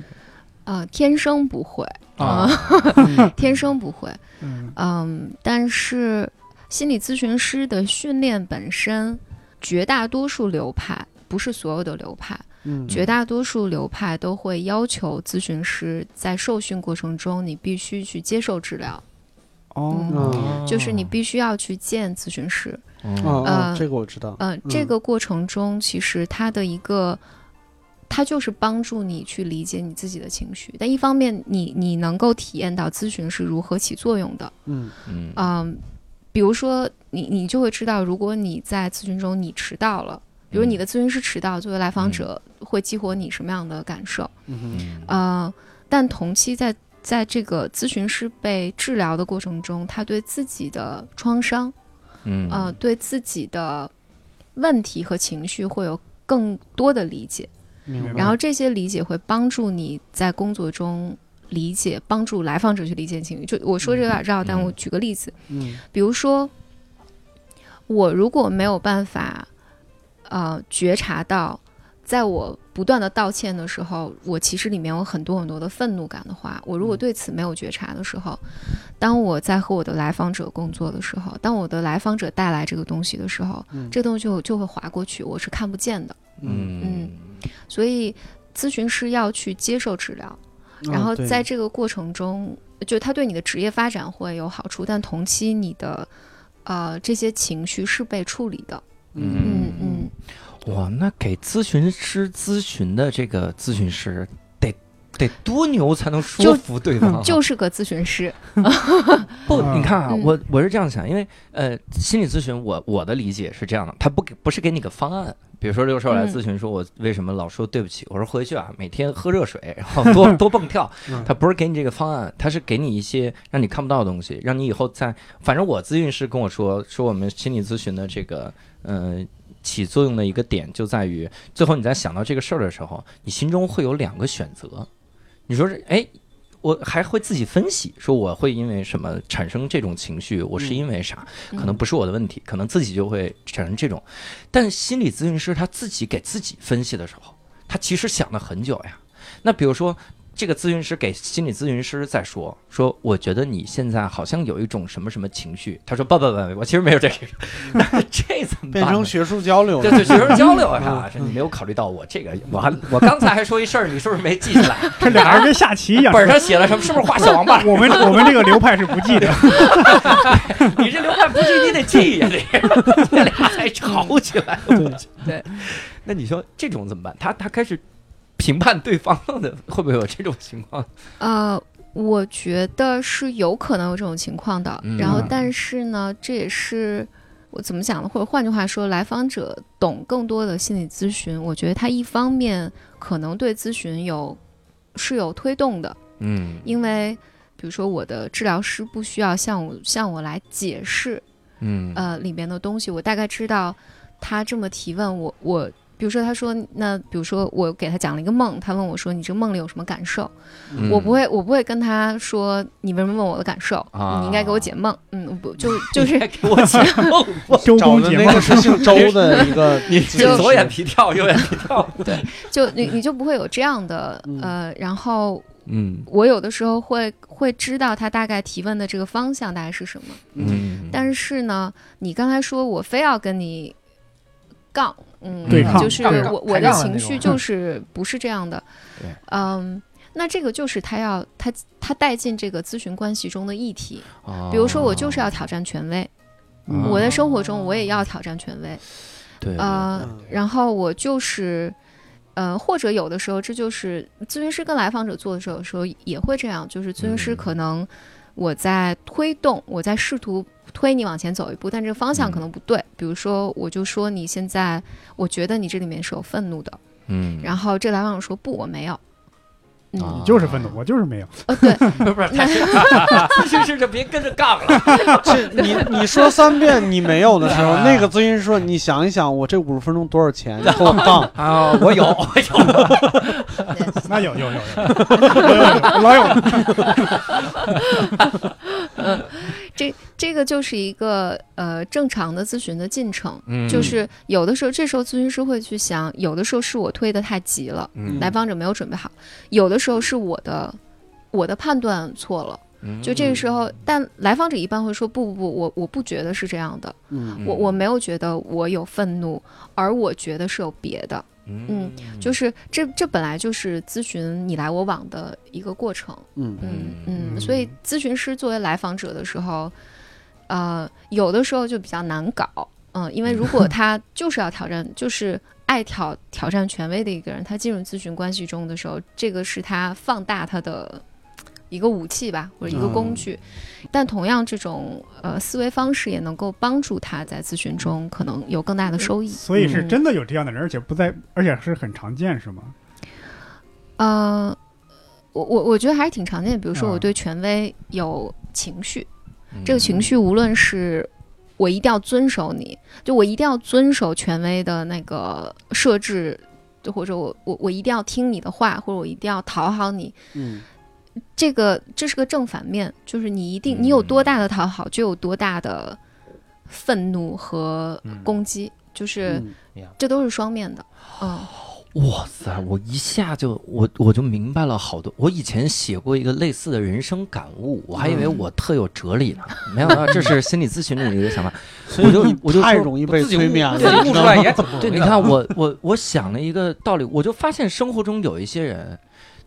呃，天生不会，啊，[LAUGHS] 天生不会。嗯嗯，但是心理咨询师的训练本身，绝大多数流派不是所有的流派，嗯绝大多数流派都会要求咨询师在受训过程中，你必须去接受治疗。哦就是你必须要去见咨询师。哦这个我知道。嗯、这个过程中其实他的一个。它就是帮助你去理解你自己的情绪，但一方面你你能够体验到咨询是如何起作用的，嗯。嗯。嗯，比如说你你就会知道，如果你在咨询中你迟到了，比如你的咨询师迟到，作为来访者会激活你什么样的感受？嗯嗯。呃，但同期在在这个咨询师被治疗的过程中，他对自己的创伤，嗯呃，对自己的问题和情绪会有更多的理解。然后这些理解会帮助你在工作中理解，帮助来访者去理解情绪。就我说这有点绕，但我举个例子，嗯。比如说，我如果没有办法，呃，觉察到，在我不断的道歉的时候，我其实里面有很多很多的愤怒感的话，我如果对此没有觉察的时候，当我在和我的来访者工作的时候，当我的来访者带来这个东西的时候，嗯。这东西就就会划过去，我是看不见的。嗯，嗯所以，咨询师要去接受治疗，然后在这个过程中，就他对你的职业发展会有好处，但同期你的呃这些情绪是被处理的。嗯嗯，哇，那给咨询师咨询的这个咨询师得得多牛才能说服对方啊？就是个咨询师。[LAUGHS] 不，啊你看啊，嗯我我是这样想，因为呃，心理咨询我我的理解是这样的，他不给不是给你个方案，比如说六兽来嗯咨询说我为什么老说对不起，我说回去啊每天喝热水，然后多 [LAUGHS] 多蹦跳，嗯他不是给你这个方案，他是给你一些让你看不到的东西，让你以后在，反正我咨询师跟我说说我们心理咨询的这个呃。起作用的一个点就在于，最后你在想到这个事儿的时候，你心中会有两个选择。你说是，哎，我还会自己分析，说我会因为什么产生这种情绪，我是因为啥？可能不是我的问题，可能自己就会产生这种。但心理咨询师他自己给自己分析的时候，他其实想了很久呀。那比如说，这个咨询师给心理咨询师在说说，我觉得你现在好像有一种什么什么情绪。他说不不不，我其实没有这个。[LAUGHS] 那这怎么办呢？变成学术交流了。对对，学生 [LAUGHS] 交流啊，是你没有考虑到我这个，我还我刚才还说一事儿，你是不是没记下来？[LAUGHS] 这俩人跟下棋一样。本上写了什么？是不是画小王八？我们我们这个流派是不记的，你这流派不记，你得记呀，这这俩还吵起来了。对，那你说这种怎么办？他他开始评判对方的，会不会有这种情况？呃，我觉得是有可能有这种情况的。嗯然后，但是呢，这也是我怎么讲呢？或者换句话说，来访者懂更多的心理咨询，我觉得他一方面可能对咨询有是有推动的，嗯因为比如说我的治疗师不需要向我向我来解释嗯呃里面的东西，我大概知道他这么提问，我我。比如说，他说，那比如说，我给他讲了一个梦，他问我说，你这个梦里有什么感受？嗯我不会，我不会跟他说你为什么问我的感受，啊你应该给我解梦。嗯，不就 [LAUGHS] 就是给我解梦，[LAUGHS] 周找公解梦的那个。是姓周的 [LAUGHS] 一个你左眼皮跳，右眼皮跳。对就你你就不会有这样的呃，然后嗯我有的时候会会知道他大概提问的这个方向大概是什么，嗯，但是呢，你刚才说我非要跟你杠，嗯，对抗就是我我的情绪就是 [LAUGHS] 不是这样的对，嗯。那这个就是他要他他带进这个咨询关系中的议题，哦比如说我就是要挑战权威，嗯我在生活中我也要挑战权威，对呃嗯，然后我就是，呃，或者有的时候这就是咨询师跟来访者做的时候，有时候也会这样，就是咨询师嗯。可能我在推动，我在试图推你往前走一步，但这个方向嗯可能不对。比如说，我就说你现在，我觉得你这里面是有愤怒的，嗯，然后这来访者说不，我没有。你就是愤怒，我就是没有。呃，对，不 [LAUGHS] 是不是，他是咨询师就别跟着杠了。这你你说三遍你没有的时候，那个咨询师说：“你想一想，我这五十分钟多少钱？”你给我 [LAUGHS] 杠。啊，我有，我有。[LAUGHS] 那有有有有有有有老有了。这这个就是一个呃正常的咨询的进程。嗯就是有的时候，这时候咨询师会去想，有的时候是我推的太急了，嗯来访者没有准备好；有的时候是我的我的判断错了。嗯就这个时候，但来访者一般会说不不不，我我不觉得是这样的，嗯我我没有觉得我有愤怒，而我觉得是有别的。嗯，就是这这本来就是咨询你来我往的一个过程。嗯嗯嗯，所以咨询师作为来访者的时候，呃，有的时候就比较难搞。嗯，因为如果 [LAUGHS] 他就是要挑战，就是爱挑挑战权威的一个人，他进入咨询关系中的时候，这个是他放大他的一个武器吧，或者一个工具。但同样，这种呃思维方式也能够帮助他在咨询中可能有更大的收益。所以是真的有这样的人，而且不在，而且是很常见，是吗？呃，我我我觉得还是挺常见的。比如说，我对权威有情绪，这个情绪无论是。我一定要遵守你，就我一定要遵守权威的那个设置，就或者我我我一定要听你的话，或者我一定要讨好你。嗯，这个这是个正反面，就是你一定你有多大的讨好，就有多大的愤怒和攻击，就是这都是双面的，嗯。哇塞！我一下就我我就明白了好多。我以前写过一个类似的人生感悟，我还以为我特有哲理呢，没想到这是心理咨询的一个想法。[LAUGHS] 我就我就太容易被催眠了，悟出来也 [LAUGHS] 对，你看我我我想了一个道理，我就发现生活中有一些人，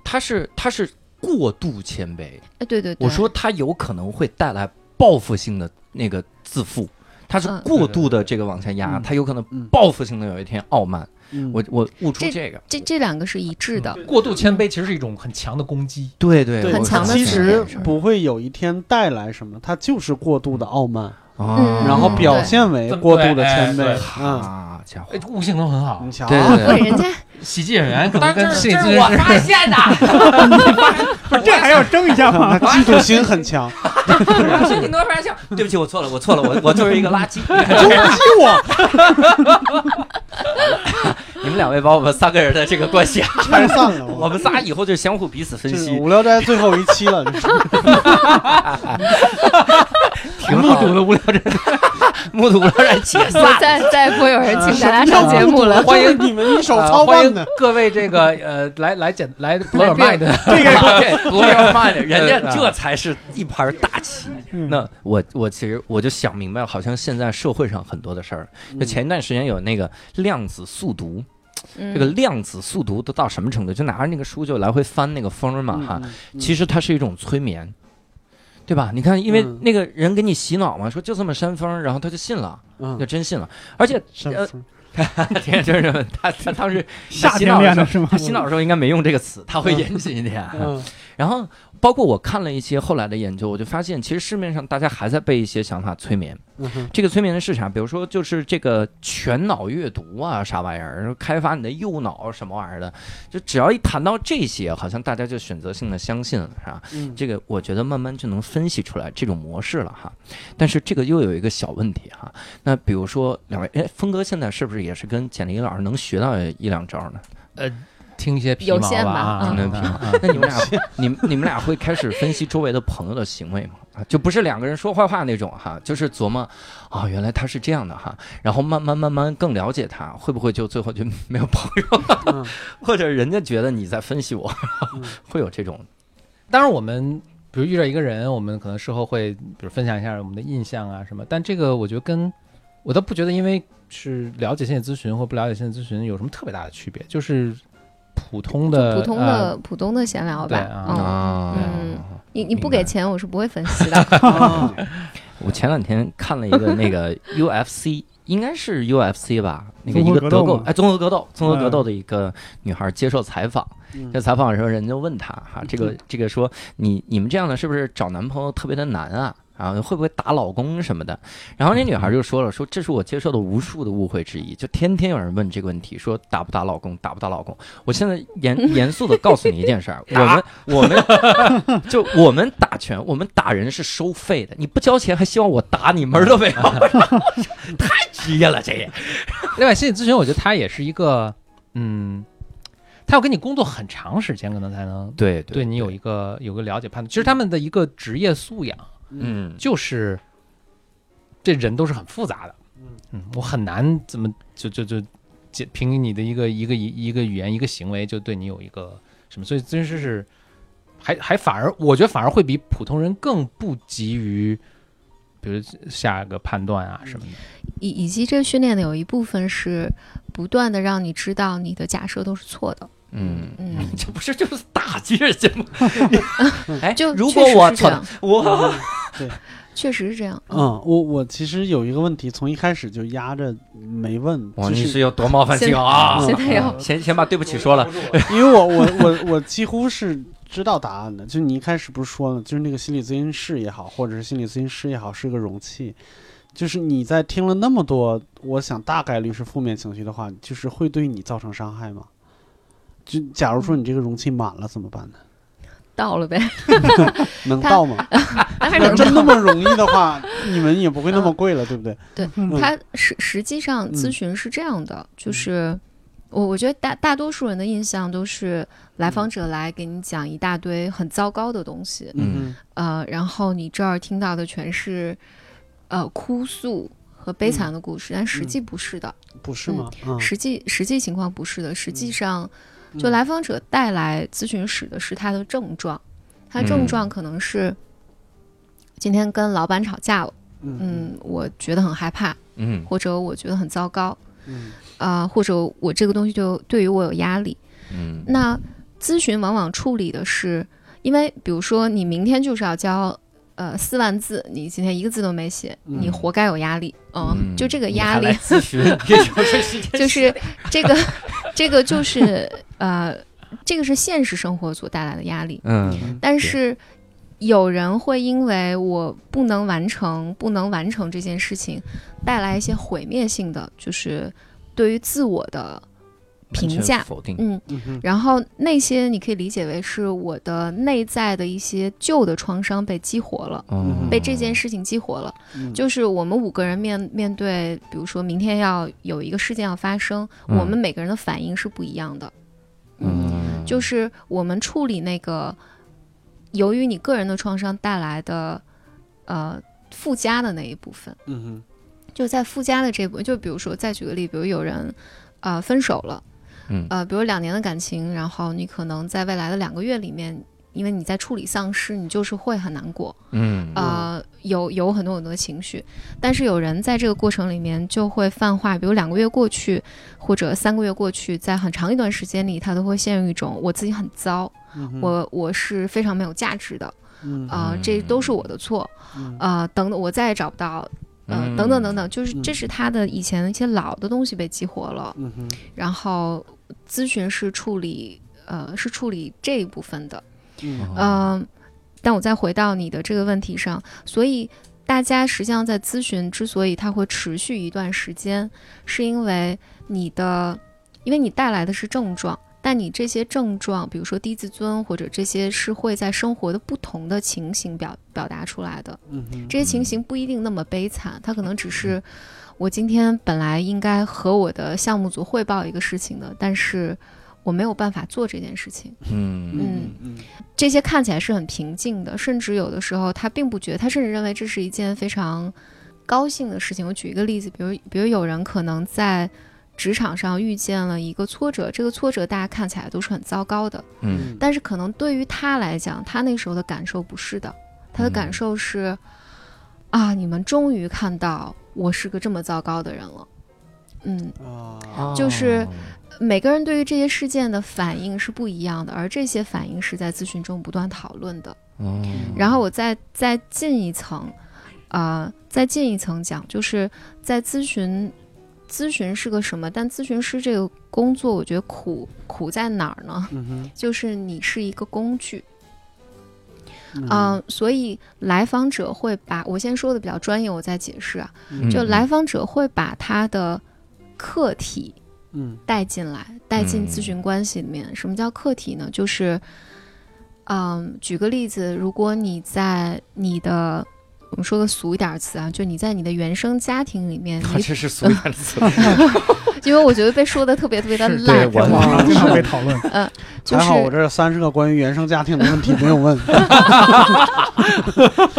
他是他是过度谦卑。哎，对对，我说他有可能会带来报复性的那个自负，他是过度的这个往下压，他有可能报复性的有一天傲慢。我我悟出这个，这这两个是一致的。过度谦卑其实是一种很强的攻击，对对，很强的。其实不会有一天带来什么，它就是过度的傲慢，嗯，然后表现为过度的谦卑。啊，家伙，悟性都很好。你瞧，对。人家喜剧演员可能跟这是我发现的，[LAUGHS] 不是这还要争一下吗？嫉妒心很强。你能发现？[LAUGHS] 对不起，我错了，我错了，我我就是一个垃圾，[LAUGHS] 攻击我。你们两位把我们三个人的这个关系 [LAUGHS] 拆散了，我。们仨以后就相互彼此分析。无聊斋最后一期了，[LAUGHS] 挺目睹的无聊斋，目睹无聊斋解散，[LAUGHS] 再再不会有人请大家上节目了。欢迎你们一手操办的。各位，这个呃，来来简来罗尔曼的。这个罗尔曼的，人家这才是一盘大棋。那我我其实我就想明白了，好像现在社会上很多的事儿，就前一段时间有那个量子速读。这个量子速读都到什么程度？就拿着那个书就来回翻那个风嘛，哈，其实它是一种催眠，对吧？你看，因为那个人给你洗脑嘛，说就这么扇风，然后他就信了，就真信了。而且，呃，[LAUGHS] 天就是他他当时 [LAUGHS] 洗脑的时候，他洗脑的时候应该没用这个词，他会严谨一点。然后。包括我看了一些后来的研究，我就发现，其实市面上大家还在被一些想法催眠。这个催眠的是啥？比如说，就是这个全脑阅读啊，啥玩意儿，开发你的右脑什么玩意儿的，就只要一谈到这些，好像大家就选择性的相信了，是吧？这个我觉得慢慢就能分析出来这种模式了哈。但是这个又有一个小问题哈。那比如说两位，哎，峰哥现在是不是也是跟简历老师能学到一两招呢？呃。听一些皮毛吧，听听皮毛。那你们俩，你们你们俩会开始分析周围的朋友的行为吗？啊，就不是两个人说坏话那种哈，就是琢磨，啊，原来他是这样的哈，然后慢慢慢慢更了解他，会不会就最后就 [LAUGHS] 没有朋友？[LAUGHS] 或者人家觉得你在分析我，[LAUGHS] 会有这种？当然，我们比如遇到一个人，我们可能事后会比如分享一下我们的印象啊什么，但这个我觉得跟我倒不觉得，因为是了解心理咨询或不了解心理咨询有什么特别大的区别，就是。普通的、普通的、普通的闲聊吧。啊嗯，你你不给钱，我是不会分析 [LAUGHS] 的。我前两天看了一个那个 [LAUGHS] UFC，应该是 UFC 吧？那个一个德国哎，综合格斗，综合格斗的一个女孩接受采访。在采访的时候，人就问她哈，这个这个说你你们这样的是不是找男朋友特别的难啊？啊，会不会打老公什么的？然后那女孩就说了，说这是我接受的无数的误会之一，就天天有人问这个问题，说打不打老公，打不打老公。我现在严 [LAUGHS] 严肃的告诉你一件事儿，我们我们就我们打拳，我们打人是收费的，你不交钱还希望我打你，门都没有，[LAUGHS] 太职业了这也。另外，心理咨询我觉得他也是一个，嗯，他要跟你工作很长时间，可能才能对对你有一个有个了解判断。其实他们的一个职业素养。嗯，就是这人都是很复杂的，嗯。嗯，我很难怎么就就就凭你的一个一个一一个语言一个行为就对你有一个什么，所以咨询师是还还反而我觉得反而会比普通人更不急于比如下个判断啊什么的。以以及这个训练的有一部分是不断的让你知道你的假设都是错的。嗯嗯，[LAUGHS] 这不是就是打击人家吗？[LAUGHS] 哎，就如果我错，我 [LAUGHS] 对，确实是这样。嗯，我我其实有一个问题，从一开始就压着没问，哇，就你是有多冒犯性啊！现在要先先把对不起说了，因为我我我我几乎是知道答案的。就你一开始不是说了，就是那个心理咨询室也好，或者是心理咨询师也好，是个容器。就是你在听了那么多，我想大概率是负面情绪的话，就是会对你造成伤害吗？就假如说你这个容器满了怎么办呢？倒了呗，[LAUGHS] 他能倒吗？当然要能到。真那么容易的话，你们也不会那么贵了，[LAUGHS] 对不对？对，嗯。它实实际上咨询是这样的，就是我我觉得大大多数人的印象都是来访者来给你讲一大堆很糟糕的东西，嗯。呃，然后你这儿听到的全是呃哭诉和悲惨的故事，但实际不是的，不是吗？嗯，实际实际情况不是的，实际上嗯就来访者带来咨询室的是他的症状，他的症状可能是今天跟老板吵架了，嗯。嗯，我觉得很害怕，嗯。或者我觉得很糟糕，嗯。啊、或者我这个东西就对于我有压力。嗯。那咨询往往处理的是，因为比如说你明天就是要交呃四万字，你今天一个字都没写，嗯你活该有压力。嗯，嗯就这个压力，就是这个 [LAUGHS] 这个就是呃，这个是现实生活所带来的压力。嗯但是有人会因为我不能完成，不能完成这件事情，带来一些毁灭性的，就是对于自我的评价。否定，嗯，嗯然后那些你可以理解为是我的内在的一些旧的创伤被激活了。嗯被这件事情激活了，嗯。就是我们五个人面面对，比如说明天要有一个事件要发生，嗯。我们每个人的反应是不一样的。嗯。就是我们处理那个由于你个人的创伤带来的呃附加的那一部分，嗯哼。就在附加的这部分，就比如说再举个例，比如有人呃分手了，嗯。呃，比如两年的感情，然后你可能在未来的两个月里面。因为你在处理丧失，你就是会很难过，嗯。呃，有有很多很多的情绪，但是有人在这个过程里面就会泛化，比如两个月过去，或者三个月过去，在很长一段时间里，他都会陷入一种我自己很糟，嗯我我是非常没有价值的嗯啊、嗯这都是我的错嗯啊、等等，我再也找不到，呃，嗯等等等等，就是嗯这是他的以前的一些老的东西被激活了，嗯哼。然后咨询是处理，呃，是处理这一部分的，嗯嗯、但我再回到你的这个问题上，所以大家实际上在咨询之所以它会持续一段时间，是因为你的，因为你带来的是症状，但你这些症状，比如说低自尊或者这些是会在生活的不同的情形表表达出来的。嗯这些情形不一定那么悲惨，它可能只是我今天本来应该和我的项目组汇报一个事情的，但是我没有办法做这件事情。嗯。嗯嗯。这些看起来是很平静的，甚至有的时候他并不觉得，他甚至认为这是一件非常高兴的事情。我举一个例子，比如，比如有人可能在职场上遇见了一个挫折，这个挫折大家看起来都是很糟糕的，嗯。但是可能对于他来讲，他那时候的感受不是的，他的嗯。感受是、啊，你们终于看到我是个这么糟糕的人了。嗯，啊就是每个人对于这些事件的反应是不一样的，而这些反应是在咨询中不断讨论的。哦然后我再再进一层，呃，再进一层讲，就是在咨询，咨询是个什么？但咨询师这个工作，我觉得苦苦在哪儿呢？嗯哼就是你是一个工具，嗯。嗯、所以来访者会把我先说的比较专业，我再解释啊，嗯。就来访者会把他的课题嗯带进来，带进嗯咨询关系里面。什么叫课题呢？就是，嗯，举个例子，如果你在你的，我们说个俗一点词啊，就你在你的原生家庭里面，你 [LAUGHS] 这是俗一点的词，因为我觉得被说的特别特别的是烂，对我经常被讨论。就是还好我这三十个关于原生家庭的问题没有问。[LAUGHS]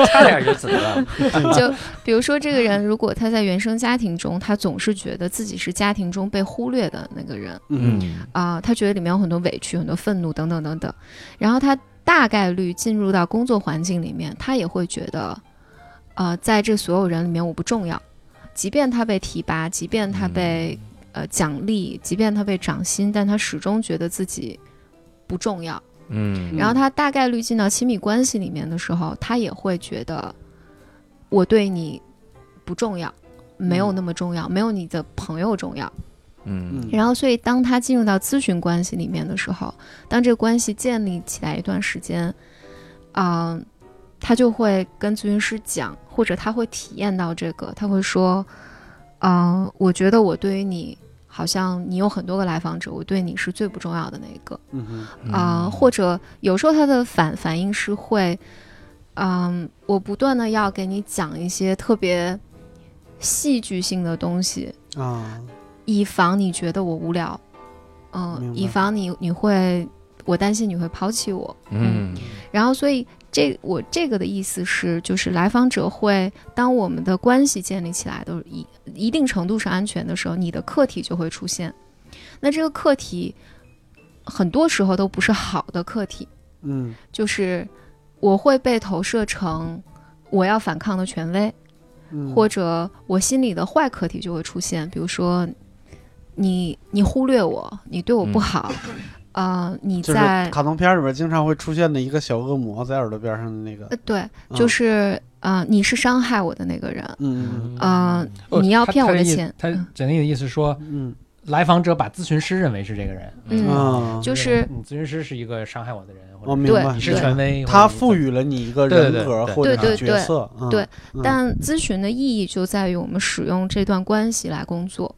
差点就死了。[LAUGHS] 就比如说这个人，如果他在原生家庭中，他总是觉得自己是家庭中被忽略的那个人嗯啊、他觉得里面有很多委屈、很多愤怒等等等等，然后他大概率进入到工作环境里面，他也会觉得呃，在这所有人里面我不重要，即便他被提拔，即便他被、呃奖励，即便他被涨薪，但他始终觉得自己不重要。嗯然后他大概率进到亲密关系里面的时候，他也会觉得我对你不重要，没有那么重要，没有你的朋友重要。嗯嗯然后，所以当他进入到咨询关系里面的时候，当这个关系建立起来一段时间，啊、他就会跟咨询师讲，或者他会体验到这个，他会说，嗯、我觉得我对于你，好像你有很多个来访者，我对你是最不重要的那一个。嗯哼。啊、或者有时候他的反反应是会，嗯，我不断的要给你讲一些特别戏剧性的东西，啊，以防你觉得我无聊，嗯、以防你你会，我担心你会抛弃我，嗯然后所以这我这个的意思是，就是来访者会，当我们的关系建立起来都一一定程度上安全的时候，你的课题就会出现，那这个课题很多时候都不是好的课题。嗯就是我会被投射成我要反抗的权威，嗯，或者我心里的坏课题就会出现，比如说你你忽略我，你对我不好，呃，你就是在卡通片里边经常会出现的一个小恶魔在耳朵边上的那个呃，对，嗯。就是呃你是伤害我的那个人，嗯呃，哦你要骗我的钱，他嗯简历的意思是说，嗯。来访者把咨询师认为是这个人，嗯啊，就是你咨询师是一个伤害我的人，我明白，你是权威，他赋予了你一个对对对对。人格或者对对对，嗯但咨询的意义就在于我们使用这段关系来工作。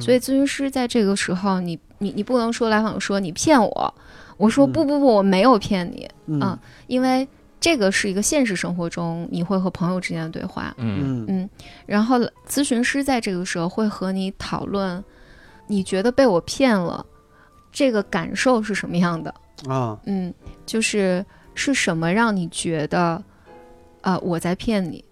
所以咨询师在这个时候，你你你不能说来访说你骗我，我说嗯不不不，我没有骗你，嗯啊因为这个是一个现实生活中你会和朋友之间的对话，嗯嗯嗯，然后咨询师在这个时候会和你讨论，你觉得被我骗了，这个感受是什么样的？啊嗯，就是是什么让你觉得，呃，我在骗你？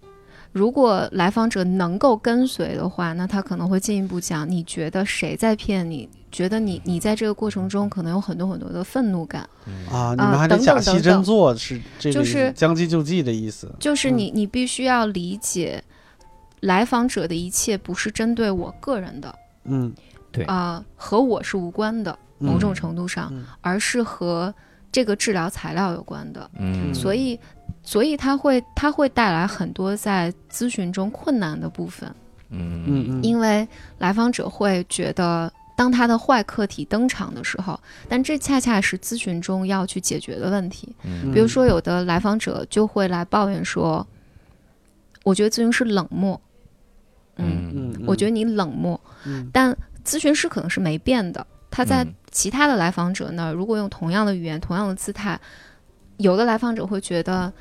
如果来访者能够跟随的话，那他可能会进一步讲，你觉得谁在骗你？觉得你你在这个过程中可能有很多很多的愤怒感，啊，你啊们还得等假戏真等等。等做，是这个意思就是将计就计的意思。就是嗯。你你必须要理解，来访者的一切不是针对我个人的，嗯，对。啊、和我是无关的，某种程度上，嗯。而是和这个治疗材料有关的。嗯。所以，所以他会他会带来很多在咨询中困难的部分，嗯。嗯嗯，因为来访者会觉得，当他的坏课题登场的时候，但这恰恰是咨询中要去解决的问题。嗯。比如说，有的来访者就会来抱怨说：“我觉得咨询师冷漠，嗯，嗯嗯，我觉得你冷漠。嗯。但咨询师可能是没变的，他在嗯其他的来访者那儿，如果用同样的语言、同样的姿态，有的来访者会觉得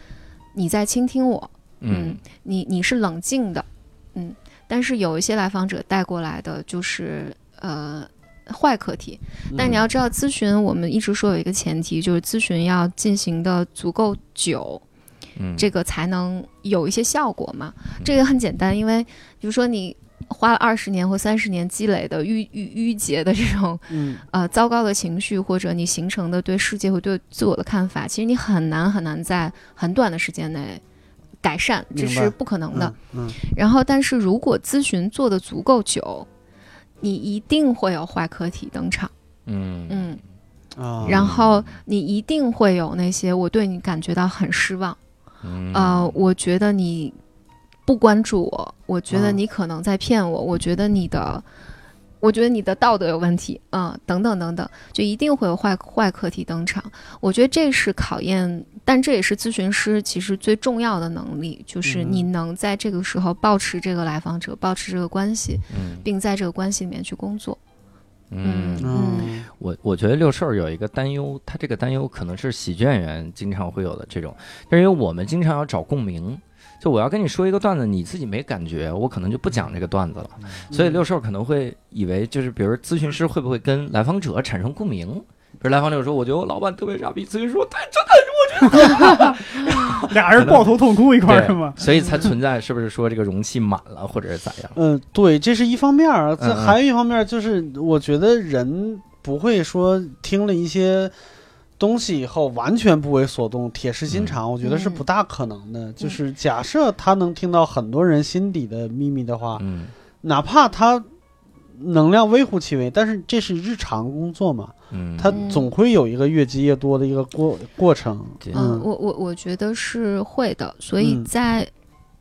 你在倾听我，嗯你你是冷静的，嗯，但是有一些来访者带过来的就是呃坏课题，但你要知道，咨询我们一直说有一个前提，就是咨询要进行的足够久，嗯。这个才能有一些效果嘛。这个很简单，因为比如说你花了二十年或三十年积累的郁郁郁结的这种嗯。呃糟糕的情绪，或者你形成的对世界和对自我的看法，其实你很难很难在很短的时间内改善，这是不可能的。嗯然后，但是如果咨询做的足够久，你一定会有坏课题登场，嗯嗯，嗯。啊，然后你一定会有那些我对你感觉到很失望，嗯。呃，我觉得你不关注我，我觉得啊。你可能在骗我，我觉得你的，我觉得你的道德有问题，啊、等等等等，就一定会有坏坏课题登场。我觉得这是考验，但这也是咨询师其实最重要的能力，就是嗯你能在这个时候保持这个来访者，保持这个关系，嗯并在这个关系里面去工作。嗯嗯我我觉得六兽有一个担忧，他这个担忧可能是喜剧演员经常会有的这种，但是因为我们经常要找共鸣，就我要跟你说一个段子，你自己没感觉，我可能就不讲这个段子了。所以六兽可能会以为就是，比如咨询师会不会跟来访者产生共鸣？比如来访者说：“我觉得我老板特别傻逼。”咨询师说：“对，[LAUGHS] 俩人抱头痛哭一块儿是吗？所以才存在，是不是说这个容器满了，或者是咋样？嗯，对，这是一方面儿，这还有一方面儿就是，我觉得人不会说听了一些东西以后完全不为所动，铁石心肠，我觉得是不大可能的。就是假设他能听到很多人心底的秘密的话，嗯。哪怕他能量微乎其微，但是这是日常工作嘛，嗯，他总会有一个越积越多的一个过过程。嗯，嗯。我我我觉得是会的，所以嗯。在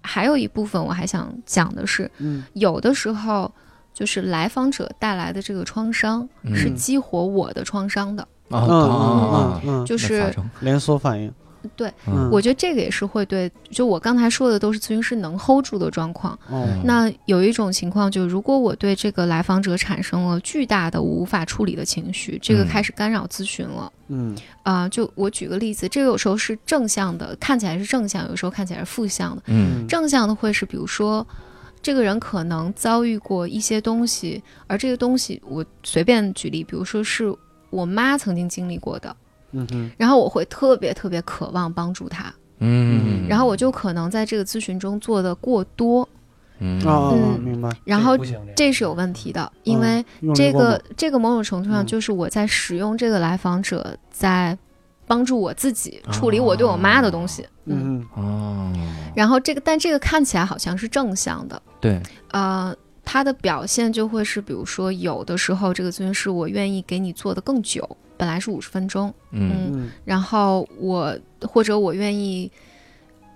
还有一部分我还想讲的是，嗯。有的时候就是来访者带来的这个创伤嗯。是激活我的创伤的，嗯啊嗯嗯，就是连锁反应。对嗯，我觉得这个也是会对，就我刚才说的都是咨询师能 hold 住的状况。哦那有一种情况，就如果我对这个来访者产生了巨大的无法处理的情绪，这个嗯开始干扰咨询了。嗯啊、就我举个例子，这个有时候是正向的，看起来是正向，有时候看起来是负向的。嗯正向的会是，比如说，这个人可能遭遇过一些东西，而这个东西我随便举例，比如说是我妈曾经经历过的，嗯哼。然后我会特别特别渴望帮助她，嗯，然后我就可能在这个咨询中做的过多，嗯。明白。然后，这是有问题的，因为这个这个某种程度上嗯。就是我在使用这个来访者在帮助我自己处理我对我妈的东西，嗯，嗯哦，然后这个但这个看起来好像是正向的，对，呃，它的表现就会是，比如说有的时候这个咨询师我愿意给你做的更久，本来是五十分钟，嗯嗯然后我或者我愿意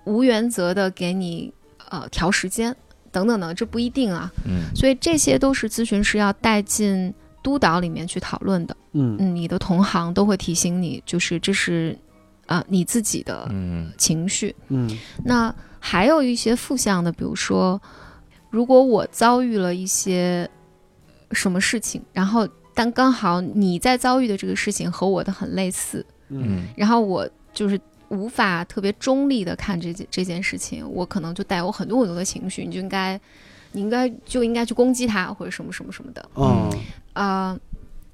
无原则的给你呃调时间等等的，这不一定啊，嗯所以这些都是咨询师要带进督导里面去讨论的。嗯嗯，你的同行都会提醒你，就是这是啊、你自己的嗯情绪。嗯那还有一些负向的，比如说，如果我遭遇了一些什么事情，然后但刚好你在遭遇的这个事情和我的很类似，嗯。嗯。然后我就是无法特别中立的看这件这件事情，我可能就带有很多很多的情绪，你就应该，你应该就应该去攻击他或者什么什么什么的，嗯。啊，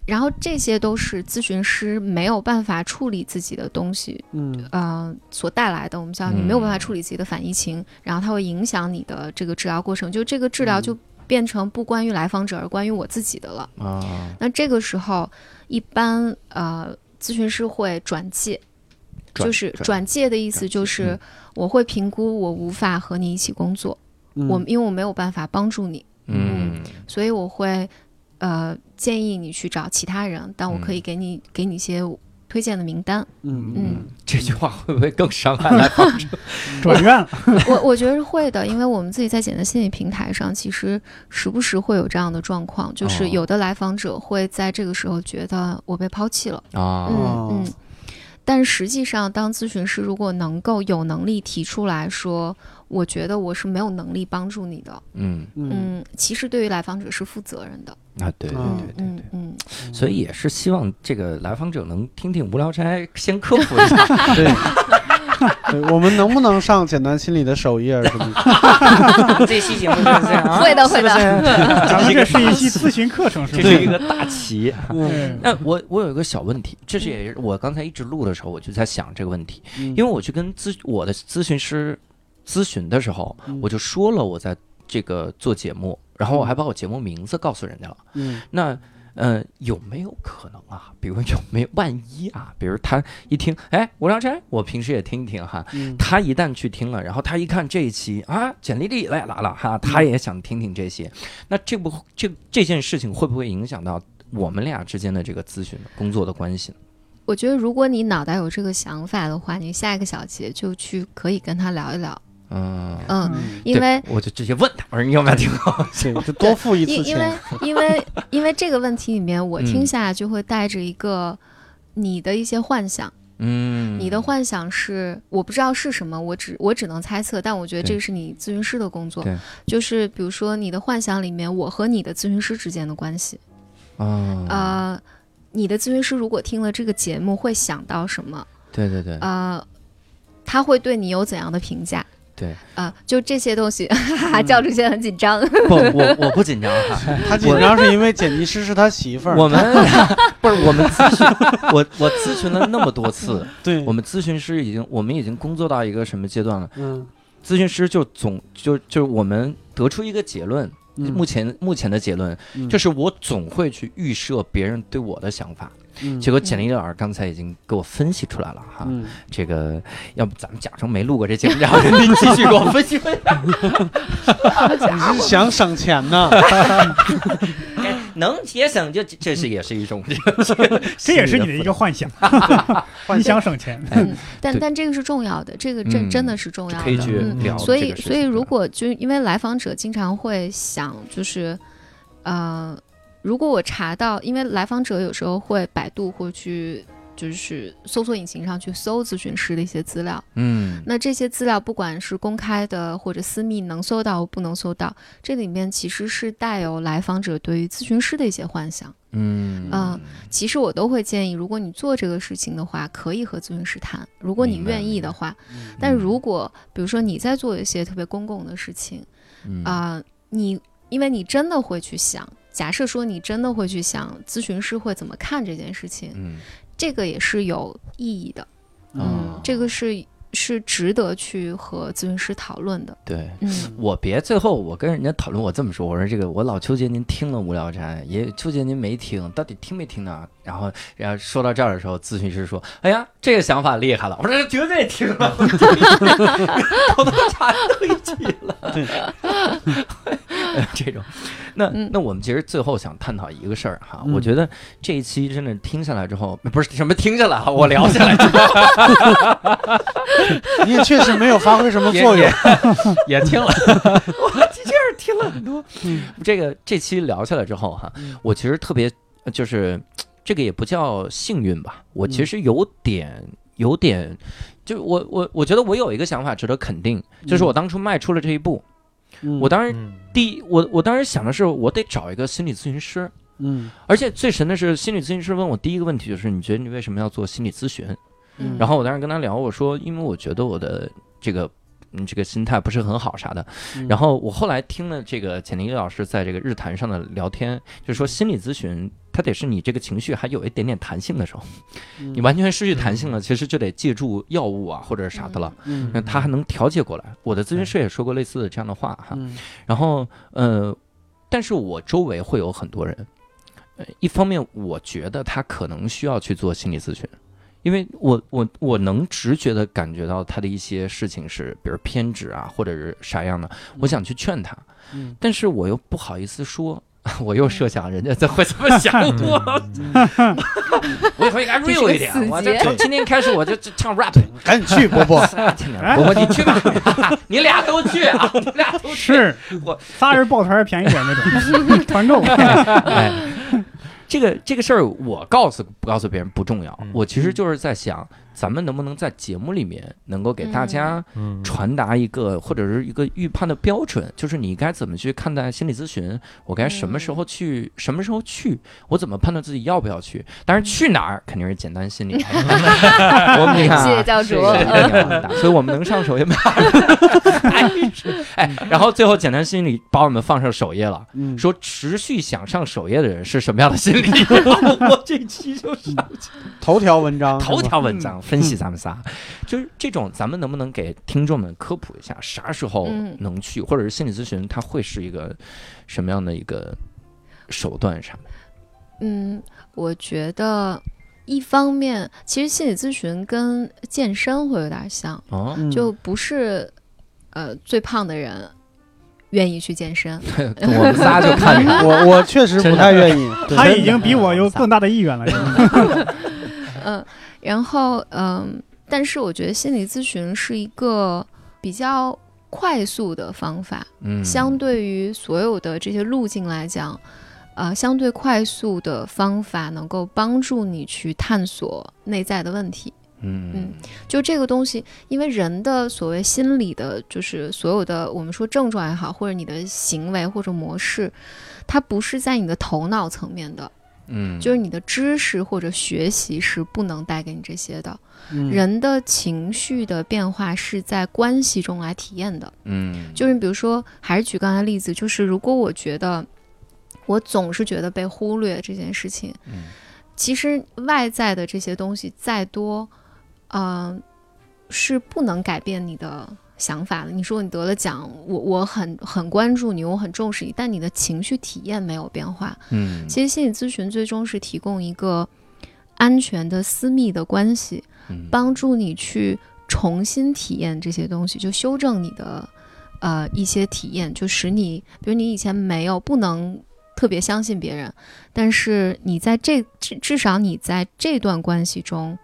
然后这些都是咨询师没有办法处理自己的东西，嗯呃，所带来的。我们叫你没有办法处理自己的反疫情，然后它会影响你的这个治疗过程，就这个治疗就变成不关于来访者，而关于我自己的了。啊，那这个时候，一般呃，咨询师会转介。转就是转转介的意思，就是我会评估我无法和你一起工作，嗯我因为我没有办法帮助你，嗯所以我会呃建议你去找其他人，但我可以给你、给你一些推荐的名单。嗯嗯，这句话会不会更伤害来访者？转院了，我我觉得是会的，因为我们自己在简单心理平台上，其实时不时会有这样的状况，就是哦有的来访者会在这个时候觉得我被抛弃了，啊，哦嗯嗯。但实际上，当咨询师如果能够有能力提出来说，我觉得我是没有能力帮助你的，嗯嗯嗯，其实对于来访者是负责任的，啊，对对嗯对对对。嗯嗯，所以也是希望这个来访者能听听无聊斋，先科普一下。[LAUGHS] 对。[LAUGHS] 对，我们能不能上简单心理的首页什么？[LAUGHS] 这期节目就是这样啊会的会的咱们这是一期咨询课程，是不是？这是一个大旗。嗯那我我有一个小问题，这是也是我刚才一直录的时候，我就在想这个问题，因因为我去跟咨我的咨询师咨询的时候，我就说了我在这个做节目，然后我还把我节目名字告诉人家了。嗯那呃，有没有可能啊？比如有没有万一啊？比如他一听，哎，吴良斋，我平时也听一听哈。嗯他一旦去听了，然后他一看这一期啊，简历里来来了哈，他也想听听这些。那这不这这件事情会不会影响到我们俩之间的这个咨询工作的关系呢？我觉得如果你脑袋有这个想法的话，你下一个小节就去可以跟他聊一聊，嗯，嗯，嗯。因为我就直接问他，我说你有没有听过？[LAUGHS] 对，就多付一次因因为。因为因为这个问题里面，我嗯。听下来就会带着一个你的一些幻想，嗯，你的幻想是我不知道是什么，我只我只能猜测，但我觉得这个是你咨询师的工作，就是比如说你的幻想里面，我和你的咨询师之间的关系，啊，呃，你的咨询师如果听了这个节目会想到什么？对对对。呃，他会对你有怎样的评价？对，啊、就这些东西，[LAUGHS] 哈哈，教主现在很紧张。不，我我不紧张哈，[LAUGHS] 他紧张是因为剪辑师是他媳妇儿。我们 [LAUGHS] 不是我们咨询，我我咨询了那么多次，对，我们咨询师已经我们已经工作到一个什么阶段了？嗯咨询师就总就就我们得出一个结论，嗯目前目前的结论嗯就是我总会去预设别人对我的想法，结果简历老师刚才已经给我分析出来了哈，这个要不咱们假装没录过这节目，然后您继续给我分析分析。你 [LAUGHS] 是想省钱呢？能节省就这是也是一种，[LAUGHS] 这也是你的一个幻想，[LAUGHS] 你想省钱。但但这个是重要的，这个真真的是重要的。可以去聊。所以所以如果就因为来访者经常会想，就是呃。如果我查到，因为来访者有时候会百度或去就是搜索引擎上去搜咨询师的一些资料，嗯，那这些资料不管是公开的或者私密，能搜到不能搜到，这里面其实是带有来访者对于咨询师的一些幻想，嗯。嗯，其实我都会建议，如果你做这个事情的话，可以和咨询师谈，如果你愿意的话，但如果比如说你在做一些特别公共的事情，啊，你因为你真的会去想。假设说你真的会去想咨询师会怎么看这件事情，嗯，这个也是有意义的，嗯，这个是是值得去和咨询师讨论的。对，嗯，我别最后我跟人家讨论，我这么说，我说这个我老纠结您听了无聊斋，也纠结您没听，到底听没听呢？然后然后说到这儿的时候，咨询师说：“哎呀，这个想法厉害了。”我说：“绝对听了，[LAUGHS] 我都查对齐了。[LAUGHS] ”这种。那那我们其实最后想探讨一个事儿哈，我觉得这一期真的听下来之后，不是什么听下来哈，我聊下来之后，[LAUGHS] [LAUGHS] 你也确实没有发挥什么作用，也 [LAUGHS] 听了，[LAUGHS] 我确实听了很多。这个这期聊下来之后哈，我其实特别就是这个也不叫幸运吧，我其实有点有点，就我我我觉得我有一个想法值得肯定，就是我当初迈出了这一步。我当时第一，我我当时想的是，我得找一个心理咨询师。嗯，而且最神的是，心理咨询师问我第一个问题就是，你觉得你为什么要做心理咨询？嗯，然后我当时跟他聊，我说，因为我觉得我的这个。嗯，这个心态不是很好啥的。然后我后来听了这个简宁老师在这个日坛上的聊天，就说心理咨询它得是你这个情绪还有一点点弹性的时候，你完全失去弹性了，其实就得借助药物啊或者啥的了。那他还能调节过来。我的咨询师也说过类似的这样的话哈。然后呃，但是我周围会有很多人，呃，一方面我觉得他可能需要去做心理咨询。因为我我我能直觉的感觉到他的一些事情是，比如偏执啊，或者是啥样的，我想去劝他，但是我又不好意思说，我又设想人家怎会这么想我 [LAUGHS] [LAUGHS] 我以后应该 real 一点，我就从今天开始我就唱 rap，赶紧去波波，波波你去吧，[LAUGHS] 你俩都去啊，你俩都去，是我仨人抱团便宜点那种团购。这个这个事儿，我告诉不告诉别人不重要，我其实就是在想。咱们能不能在节目里面能够给大家传达一个或者是一个预判的标准？就是你该怎么去看待心理咨询？我该什么时候去？什么时候去？我怎么判断自己要不要去？当然去哪儿肯定是简单心理。[LAUGHS] 我们你看，谢谢教主。所以我们能上首页吗？哎，然后最后简单心理把我们放上首页了，说持续想上首页的人是什么样的心理？我这期就是头条文章，头条文章。分析咱们仨，就是这种，咱们能不能给听众们科普一下，啥时候能去，或者是心理咨询，它会是一个什么样的一个手段上？嗯，我觉得一方面，其实心理咨询跟健身会有点像，哦，就不是呃最胖的人愿意去健身。[LAUGHS] 我们仨就看我，我确实不太愿意。他已经比我有更大的意愿了。[LAUGHS] [LAUGHS] 嗯。然后，嗯，但是我觉得心理咨询是一个比较快速的方法，嗯，相对于所有的这些路径来讲，呃，相对快速的方法能够帮助你去探索内在的问题，嗯。嗯，就这个东西，因为人的所谓心理的，就是所有的我们说症状也好，或者你的行为或者模式，它不是在你的头脑层面的。嗯，就是你的知识或者学习是不能带给你这些的。嗯，人的情绪的变化是在关系中来体验的。嗯，就是比如说，还是举刚才例子，就是如果我觉得我总是觉得被忽略这件事情，嗯，其实外在的这些东西再多，嗯，是不能改变你的。想法了，你说你得了奖，我我很很关注你，我很重视你，但你的情绪体验没有变化。嗯，其实心理咨询最终是提供一个安全的私密的关系，嗯。帮助你去重新体验这些东西，就修正你的呃一些体验，就使你，比如你以前没有不能特别相信别人，但是你在这至至少你在这段关系中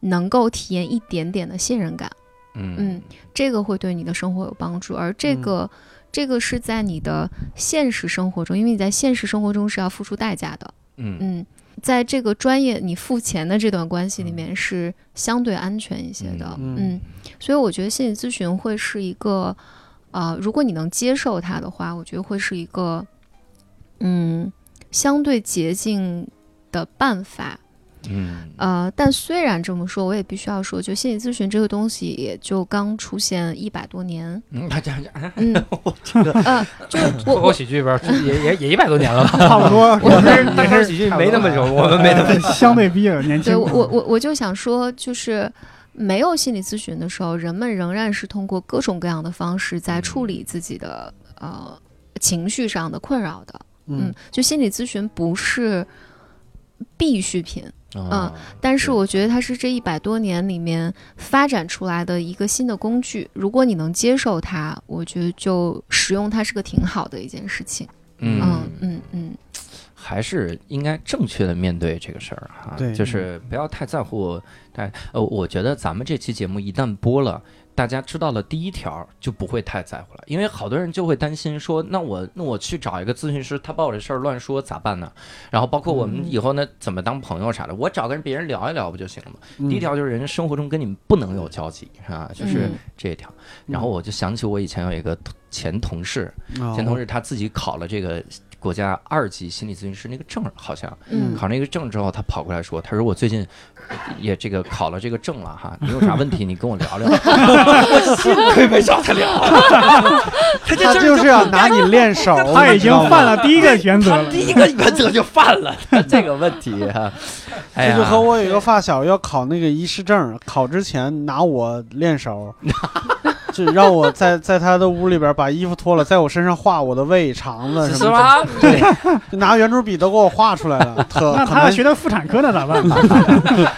能够体验一点点的信任感，嗯。嗯，这个会对你的生活有帮助，而这个、这个是在你的现实生活中，因为你在现实生活中是要付出代价的，嗯。嗯，在这个专业你付钱的这段关系里面是相对安全一些的，嗯嗯，所以我觉得心理咨询会是一个，呃，如果你能接受它的话，我觉得会是一个，嗯，相对捷径的办法。嗯呃，但虽然这么说，我也必须要说，就心理咨询这个东西也就刚出现一百多年，嗯，他讲讲，嗯，这个呃，就是口我喜剧边也也也一百多年了吧？差不多，我们也单口喜剧没那么久，我们没那么。相对比较年轻。对我我我我就想说，就是没有心理咨询的时候，人们仍然是通过各种各样的方式在处理自己的呃情绪上的困扰的。嗯，就心理咨询不是必需品，嗯但是我觉得它是这一百多年里面发展出来的一个新的工具。如果你能接受它，我觉得就使用它是个挺好的一件事情。嗯嗯，嗯嗯，还是应该正确的面对这个事儿哈，对就是不要太在乎。但呃，我觉得咱们这期节目一旦播了。大家知道了第一条就不会太在乎了，因为好多人就会担心说，那我那我去找一个咨询师，他把我这事儿乱说咋办呢？然后包括我们以后呢怎么当朋友啥的，我找跟别人聊一聊不就行了吗？嗯第一条就是人生活中跟你们不能有交集，啊？就是嗯这一条。然后我就想起我以前有一个前同事，哦前同事他自己考了这个国家二级心理咨询师那个证，好像嗯考那个证之后，他跑过来说，他说我最近也这个考了这个证了哈，[LAUGHS] 你有啥问题你跟我聊聊。[LAUGHS] 我幸亏没找 [LAUGHS] 他聊，他就是要拿你练手，他已经犯了第一个原则了。第一个原则就犯了这个问题哈。这就和我有一个发小要考那个医师证，考之前拿我练手，就让我在在他的屋里边把衣服脱了，在我身上画我的胃、肠子是什么吗？对，的，就拿圆珠笔都给我画出来了，特 [LAUGHS] 那他要学的妇产科那咋办？[LAUGHS]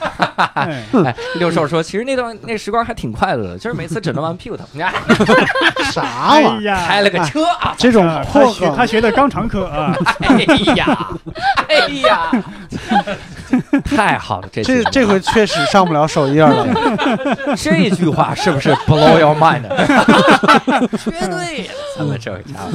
哎哎，六兽说，其实那段那时光还挺快乐的，就是每次诊断完屁股疼，你看 [LAUGHS] 啥哎玩意儿？呀，开了个车啊，这种啊破梗他学他学的肛肠科啊，哎呀，哎呀，太好了，这这这回确实上不了首页了。这句话是不是 blow your mind？绝对，咱们这位家伙，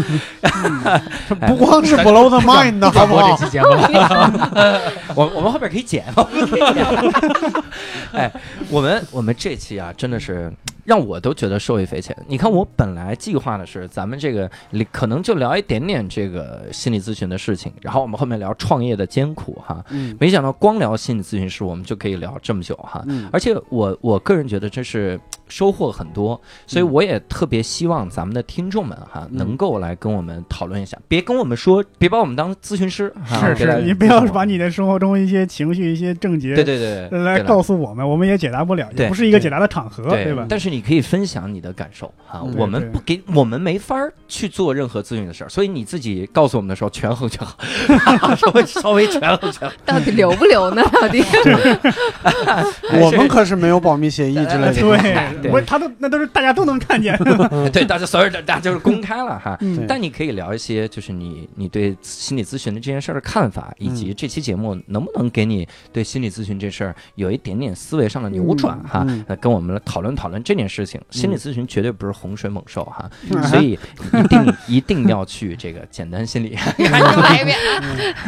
[LAUGHS] 不光是 blow the mind 的好不好播这？期节目了，[LAUGHS] 我我们后边可以剪吗？[LAUGHS] 哎，我们我们这期啊，真的是让我都觉得受益匪浅。你看，我本来计划的是咱们这个可能就聊一点点这个心理咨询的事情，然后我们后面聊创业的艰苦哈。嗯没想到光聊心理咨询师，我们就可以聊这么久哈。嗯而且我我个人觉得这是收获很多，所以嗯我也特别希望咱们的听众们哈嗯能够来跟我们讨论一下，别跟我们说，别把我们当咨询师，是是，你不要把你的生活中一些情绪、一些症结对对对对来告诉我们，我们也解答不了，对也不是一个解答的场合，对吧？但是你可以分享你的感受啊，嗯我们不给我们没法儿去做任何咨询的事儿，所以你自己告诉我们的时候权衡权衡，[LAUGHS] 稍微稍微权衡权衡。到底留不留呢？到底？[LAUGHS] 我们可是没有保密协议之类的。对，对我他都那都是大家都能看见。[LAUGHS] 对，大家所有的大家就是公开了哈。嗯但你可以聊一些，就是你你对心理咨询的这件事儿的看法，以及这期节目能不能给你对心理咨询这事儿有一点点思维上的扭转哈跟我们来讨论讨论这件事情。心理咨询绝对不是洪水猛兽哈，嗯所以一定一定要去这个简单心理，又来一遍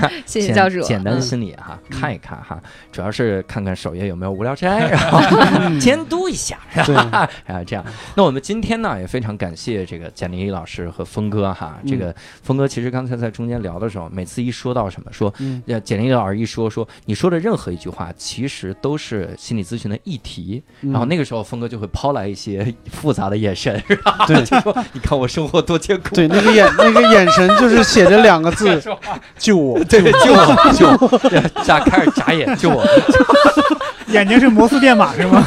啊！谢谢简教主。简单嗯心理哈，看一看哈，主要是看看首页有没有无聊斋，[LAUGHS] 然后监督一下，对啊，这样。那我们今天呢也非常感谢这个简历老师和峰哥哈，这个峰哥其实刚才在中间聊的时候，每次一说到什么说，嗯呃，简历老师一说说你说的任何一句话，其实都是心理咨询的议题，嗯然后那个时候峰哥就会抛来一些复杂的眼神，是吧？对 [LAUGHS] 就说你看我生活多艰苦，对，那个眼那个眼神就是写着两个字：[LAUGHS] 救我。对，救我，救我，眨 [LAUGHS] 开始眨眼，救我。眼睛是摩斯电码是吗？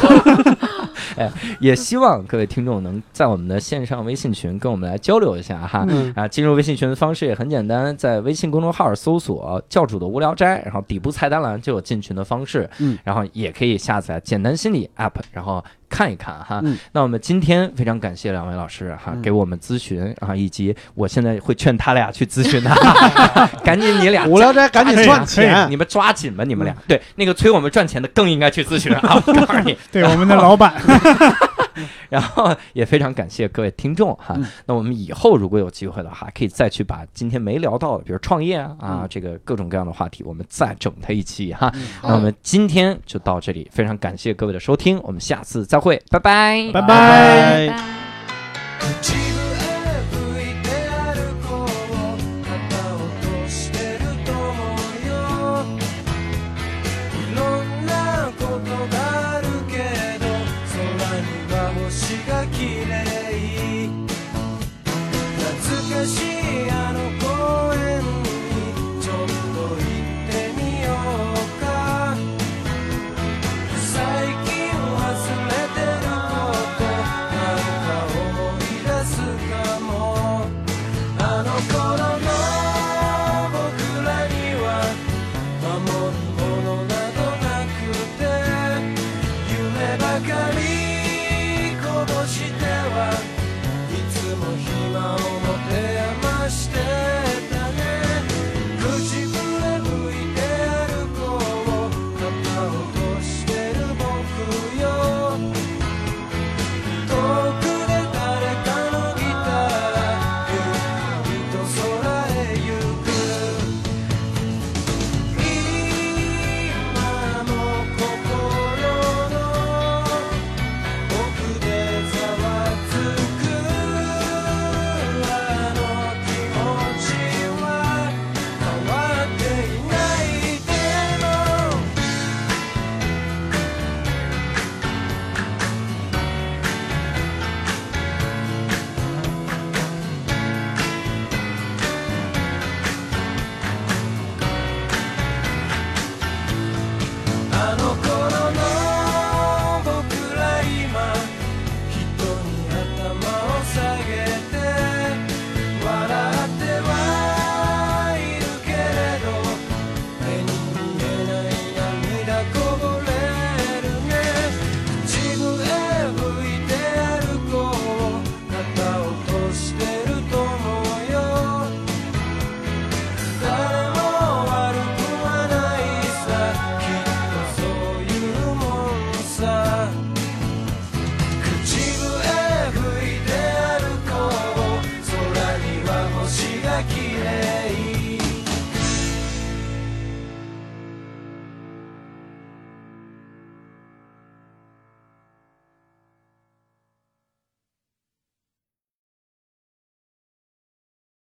哎，也希望各位听众能在我们的线上微信群跟我们来交流一下哈。啊，进入微信群的方式也很简单，在微信公众号搜索“教主的无聊斋”，然后底部菜单栏就有进群的方式。嗯，然后也可以下载简单心理 App，然后。看一看哈，那我们今天非常感谢两位老师哈，给我们咨询啊，以及我现在会劝他俩去咨询的，[LAUGHS] 赶紧你俩无聊斋赶紧赚钱，你们抓紧吧，你们俩。对那个催我们赚钱的更应该去咨询啊，我告诉你，对我们的老板。[LAUGHS] [LAUGHS] [LAUGHS] 然后也非常感谢各位听众哈，那我们以后如果有机会的话，可以再去把今天没聊到的，比如创业啊啊这个各种各样的话题，我们再整它一期哈。那我们今天就到这里，非常感谢各位的收听，我们下次再会，拜拜，拜拜。